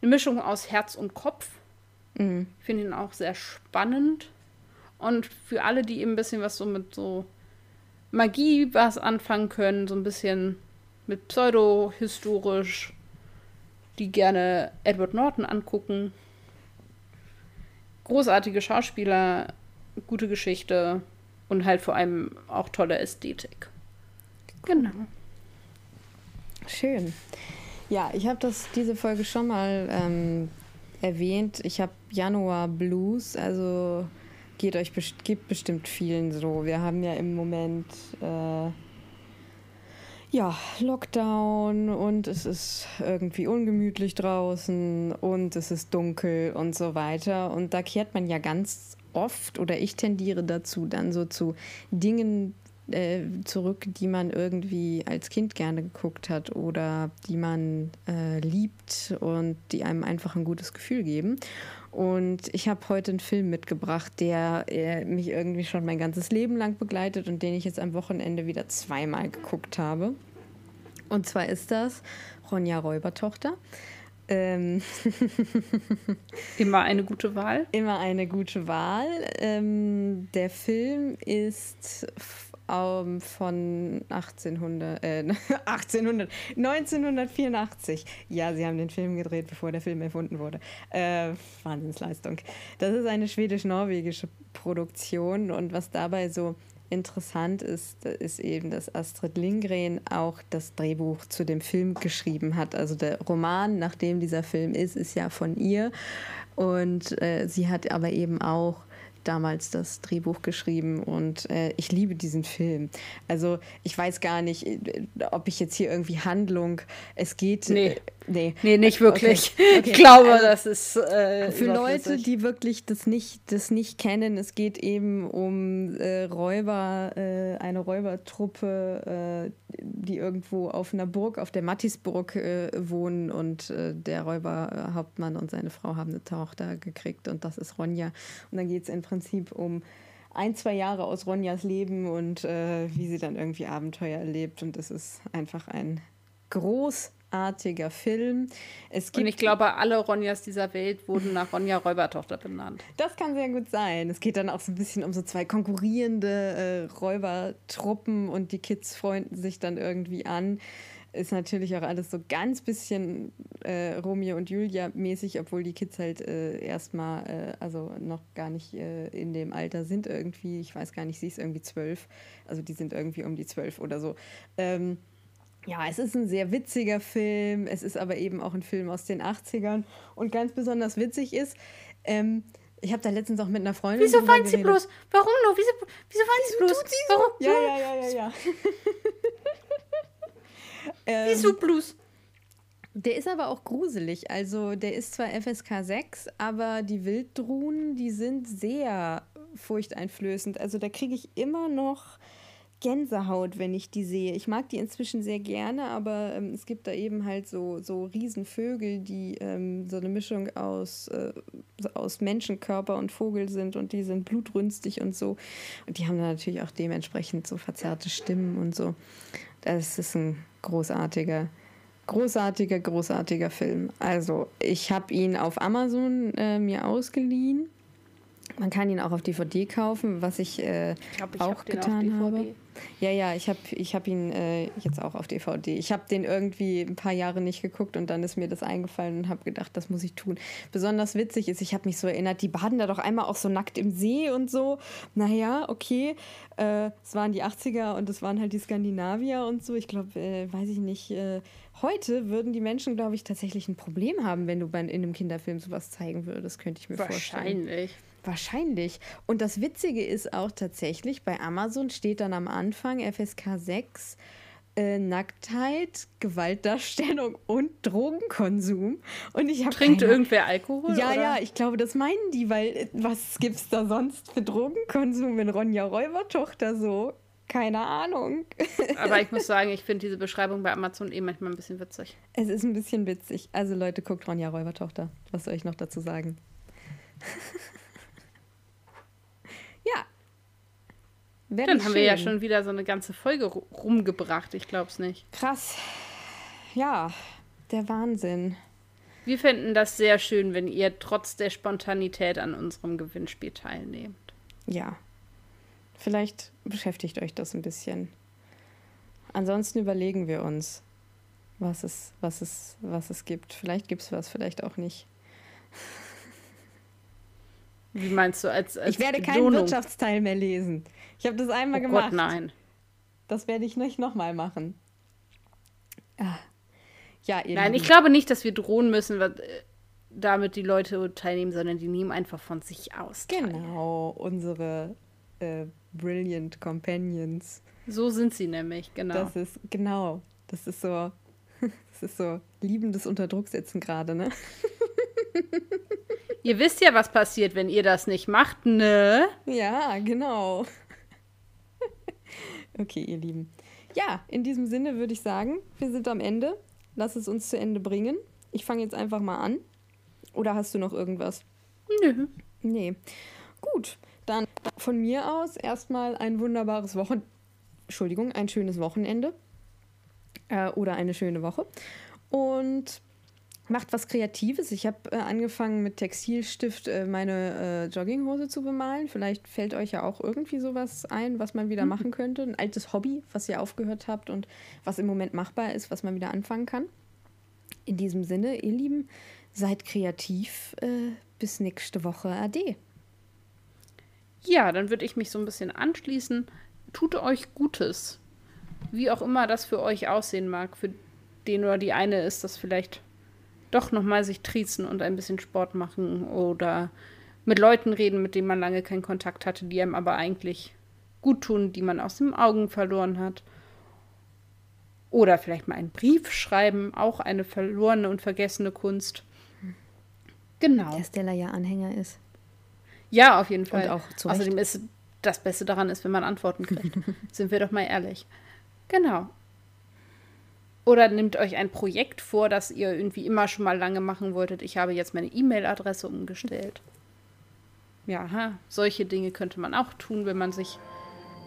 eine Mischung aus Herz und Kopf. Mhm. Ich finde ihn auch sehr spannend. Und für alle, die eben ein bisschen was so mit so Magie was anfangen können, so ein bisschen mit pseudo-historisch, die gerne Edward Norton angucken. Großartige Schauspieler, gute Geschichte und halt vor allem auch tolle Ästhetik. Genau. Schön. Ja, ich habe das diese Folge schon mal ähm, erwähnt. Ich habe Januar Blues, also geht euch gibt bestimmt vielen so. Wir haben ja im Moment äh, ja, Lockdown und es ist irgendwie ungemütlich draußen und es ist dunkel und so weiter. Und da kehrt man ja ganz oft oder ich tendiere dazu, dann so zu Dingen äh, zurück, die man irgendwie als Kind gerne geguckt hat oder die man äh, liebt und die einem einfach ein gutes Gefühl geben. Und ich habe heute einen Film mitgebracht, der äh, mich irgendwie schon mein ganzes Leben lang begleitet und den ich jetzt am Wochenende wieder zweimal geguckt habe. Und zwar ist das Ronja Räubertochter. Ähm Immer eine gute Wahl. Immer eine gute Wahl. Ähm, der Film ist ähm, von 1800, äh, 1800, 1984. Ja, sie haben den Film gedreht, bevor der Film erfunden wurde. Äh, Wahnsinnsleistung. Das ist eine schwedisch-norwegische Produktion und was dabei so interessant ist, ist eben, dass Astrid Lindgren auch das Drehbuch zu dem Film geschrieben hat. Also der Roman, nach dem dieser Film ist, ist ja von ihr. Und äh, sie hat aber eben auch damals das Drehbuch geschrieben und äh, ich liebe diesen Film. Also ich weiß gar nicht, äh, ob ich jetzt hier irgendwie Handlung, es geht. Nee, äh, nee. nee nicht wirklich. Okay. Okay. Ich glaube, also, das ist. Äh, für Leute, die wirklich das nicht, das nicht kennen, es geht eben um äh, Räuber, äh, eine Räubertruppe, die irgendwo auf einer Burg, auf der Mattisburg wohnen und der Räuberhauptmann und seine Frau haben eine Tochter gekriegt und das ist Ronja. Und dann geht es in Prinzip um ein, zwei Jahre aus Ronjas Leben und äh, wie sie dann irgendwie Abenteuer erlebt. Und es ist einfach ein großartiger Film. Es gibt und ich glaube, alle Ronjas dieser Welt wurden nach Ronja Räubertochter benannt. Das kann sehr gut sein. Es geht dann auch so ein bisschen um so zwei konkurrierende äh, Räubertruppen und die Kids freunden sich dann irgendwie an ist natürlich auch alles so ganz bisschen äh, Romeo und Julia mäßig, obwohl die Kids halt äh, erstmal, äh, also noch gar nicht äh, in dem Alter sind irgendwie. Ich weiß gar nicht, sie ist irgendwie zwölf. Also die sind irgendwie um die zwölf oder so. Ähm, ja, es ist ein sehr witziger Film. Es ist aber eben auch ein Film aus den 80ern. Und ganz besonders witzig ist, ähm, ich habe da letztens auch mit einer Freundin. Wieso weint sie bloß? Warum nur? Wieso, wieso weint sie bloß? Warum? Ja, ja, ja, ja, ja. Ähm, Wieso Blues? Der ist aber auch gruselig. Also der ist zwar FSK 6, aber die Wilddruhen, die sind sehr furchteinflößend. Also da kriege ich immer noch Gänsehaut, wenn ich die sehe. Ich mag die inzwischen sehr gerne, aber ähm, es gibt da eben halt so, so Riesenvögel, die ähm, so eine Mischung aus, äh, aus Menschenkörper und Vogel sind und die sind blutrünstig und so. Und die haben dann natürlich auch dementsprechend so verzerrte Stimmen und so. Das ist ein großartiger, großartiger, großartiger Film. Also, ich habe ihn auf Amazon äh, mir ausgeliehen. Man kann ihn auch auf DVD kaufen, was ich, äh, ich glaub, ich auch getan habe. Ja, ja, ich habe ich hab ihn äh, jetzt auch auf DVD. Ich habe den irgendwie ein paar Jahre nicht geguckt und dann ist mir das eingefallen und habe gedacht, das muss ich tun. Besonders witzig ist, ich habe mich so erinnert, die baden da doch einmal auch so nackt im See und so. Naja, okay, äh, es waren die 80er und es waren halt die Skandinavier und so. Ich glaube, äh, weiß ich nicht, äh, heute würden die Menschen, glaube ich, tatsächlich ein Problem haben, wenn du bei, in einem Kinderfilm sowas zeigen würdest, könnte ich mir Wahrscheinlich. vorstellen. Wahrscheinlich. Wahrscheinlich. Und das Witzige ist auch tatsächlich, bei Amazon steht dann am Anfang FSK 6 äh, Nacktheit, Gewaltdarstellung und Drogenkonsum. Und ich Trinkt keine... irgendwer Alkohol? Ja, oder? ja, ich glaube, das meinen die, weil äh, was gibt's da sonst für Drogenkonsum in Ronja Räubertochter so? Keine Ahnung. Aber ich muss sagen, ich finde diese Beschreibung bei Amazon eh manchmal ein bisschen witzig. Es ist ein bisschen witzig. Also Leute, guckt Ronja Räubertochter. Was soll ich noch dazu sagen? Ja. Wäre Dann haben schön. wir ja schon wieder so eine ganze Folge rumgebracht. Ich glaube es nicht. Krass. Ja, der Wahnsinn. Wir finden das sehr schön, wenn ihr trotz der Spontanität an unserem Gewinnspiel teilnehmt. Ja. Vielleicht beschäftigt euch das ein bisschen. Ansonsten überlegen wir uns, was es, was es, was es gibt. Vielleicht gibt es was, vielleicht auch nicht. Wie meinst du als, als Ich werde keinen Wirtschaftsteil mehr lesen. Ich habe das einmal oh gemacht. Gott, nein. Das werde ich nicht nochmal machen. Ah. Ja, ihr Nein, ich glaube nicht, dass wir drohen müssen, was, damit die Leute teilnehmen, sondern die nehmen einfach von sich aus. Teil. Genau, unsere äh, Brilliant Companions. So sind sie nämlich, genau. Das ist, genau, das ist so, das ist so liebendes Unterdrucksetzen gerade, ne? Ihr wisst ja, was passiert, wenn ihr das nicht macht, ne? Ja, genau. okay, ihr Lieben. Ja, in diesem Sinne würde ich sagen, wir sind am Ende. Lass es uns zu Ende bringen. Ich fange jetzt einfach mal an. Oder hast du noch irgendwas? Nö. Nee. Gut, dann von mir aus erstmal ein wunderbares Wochen... Entschuldigung, ein schönes Wochenende. Äh, oder eine schöne Woche. Und macht was Kreatives. Ich habe äh, angefangen mit Textilstift äh, meine äh, Jogginghose zu bemalen. Vielleicht fällt euch ja auch irgendwie sowas ein, was man wieder mhm. machen könnte. Ein altes Hobby, was ihr aufgehört habt und was im Moment machbar ist, was man wieder anfangen kann. In diesem Sinne, ihr Lieben, seid kreativ. Äh, bis nächste Woche. Ade. Ja, dann würde ich mich so ein bisschen anschließen. Tut euch Gutes. Wie auch immer das für euch aussehen mag. Für den oder die eine ist das vielleicht doch nochmal sich triezen und ein bisschen Sport machen oder mit Leuten reden, mit denen man lange keinen Kontakt hatte, die einem aber eigentlich gut tun, die man aus den Augen verloren hat. Oder vielleicht mal einen Brief schreiben, auch eine verlorene und vergessene Kunst. Genau. Der Stella ja Anhänger ist. Ja, auf jeden Fall. Und auch zu Außerdem ist das Beste daran ist, wenn man Antworten kriegt. Sind wir doch mal ehrlich. Genau. Oder nehmt euch ein Projekt vor, das ihr irgendwie immer schon mal lange machen wolltet. Ich habe jetzt meine E-Mail-Adresse umgestellt. Ja, solche Dinge könnte man auch tun, wenn man sich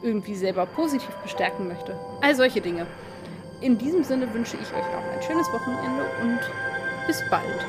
irgendwie selber positiv bestärken möchte. All solche Dinge. In diesem Sinne wünsche ich euch auch ein schönes Wochenende und bis bald.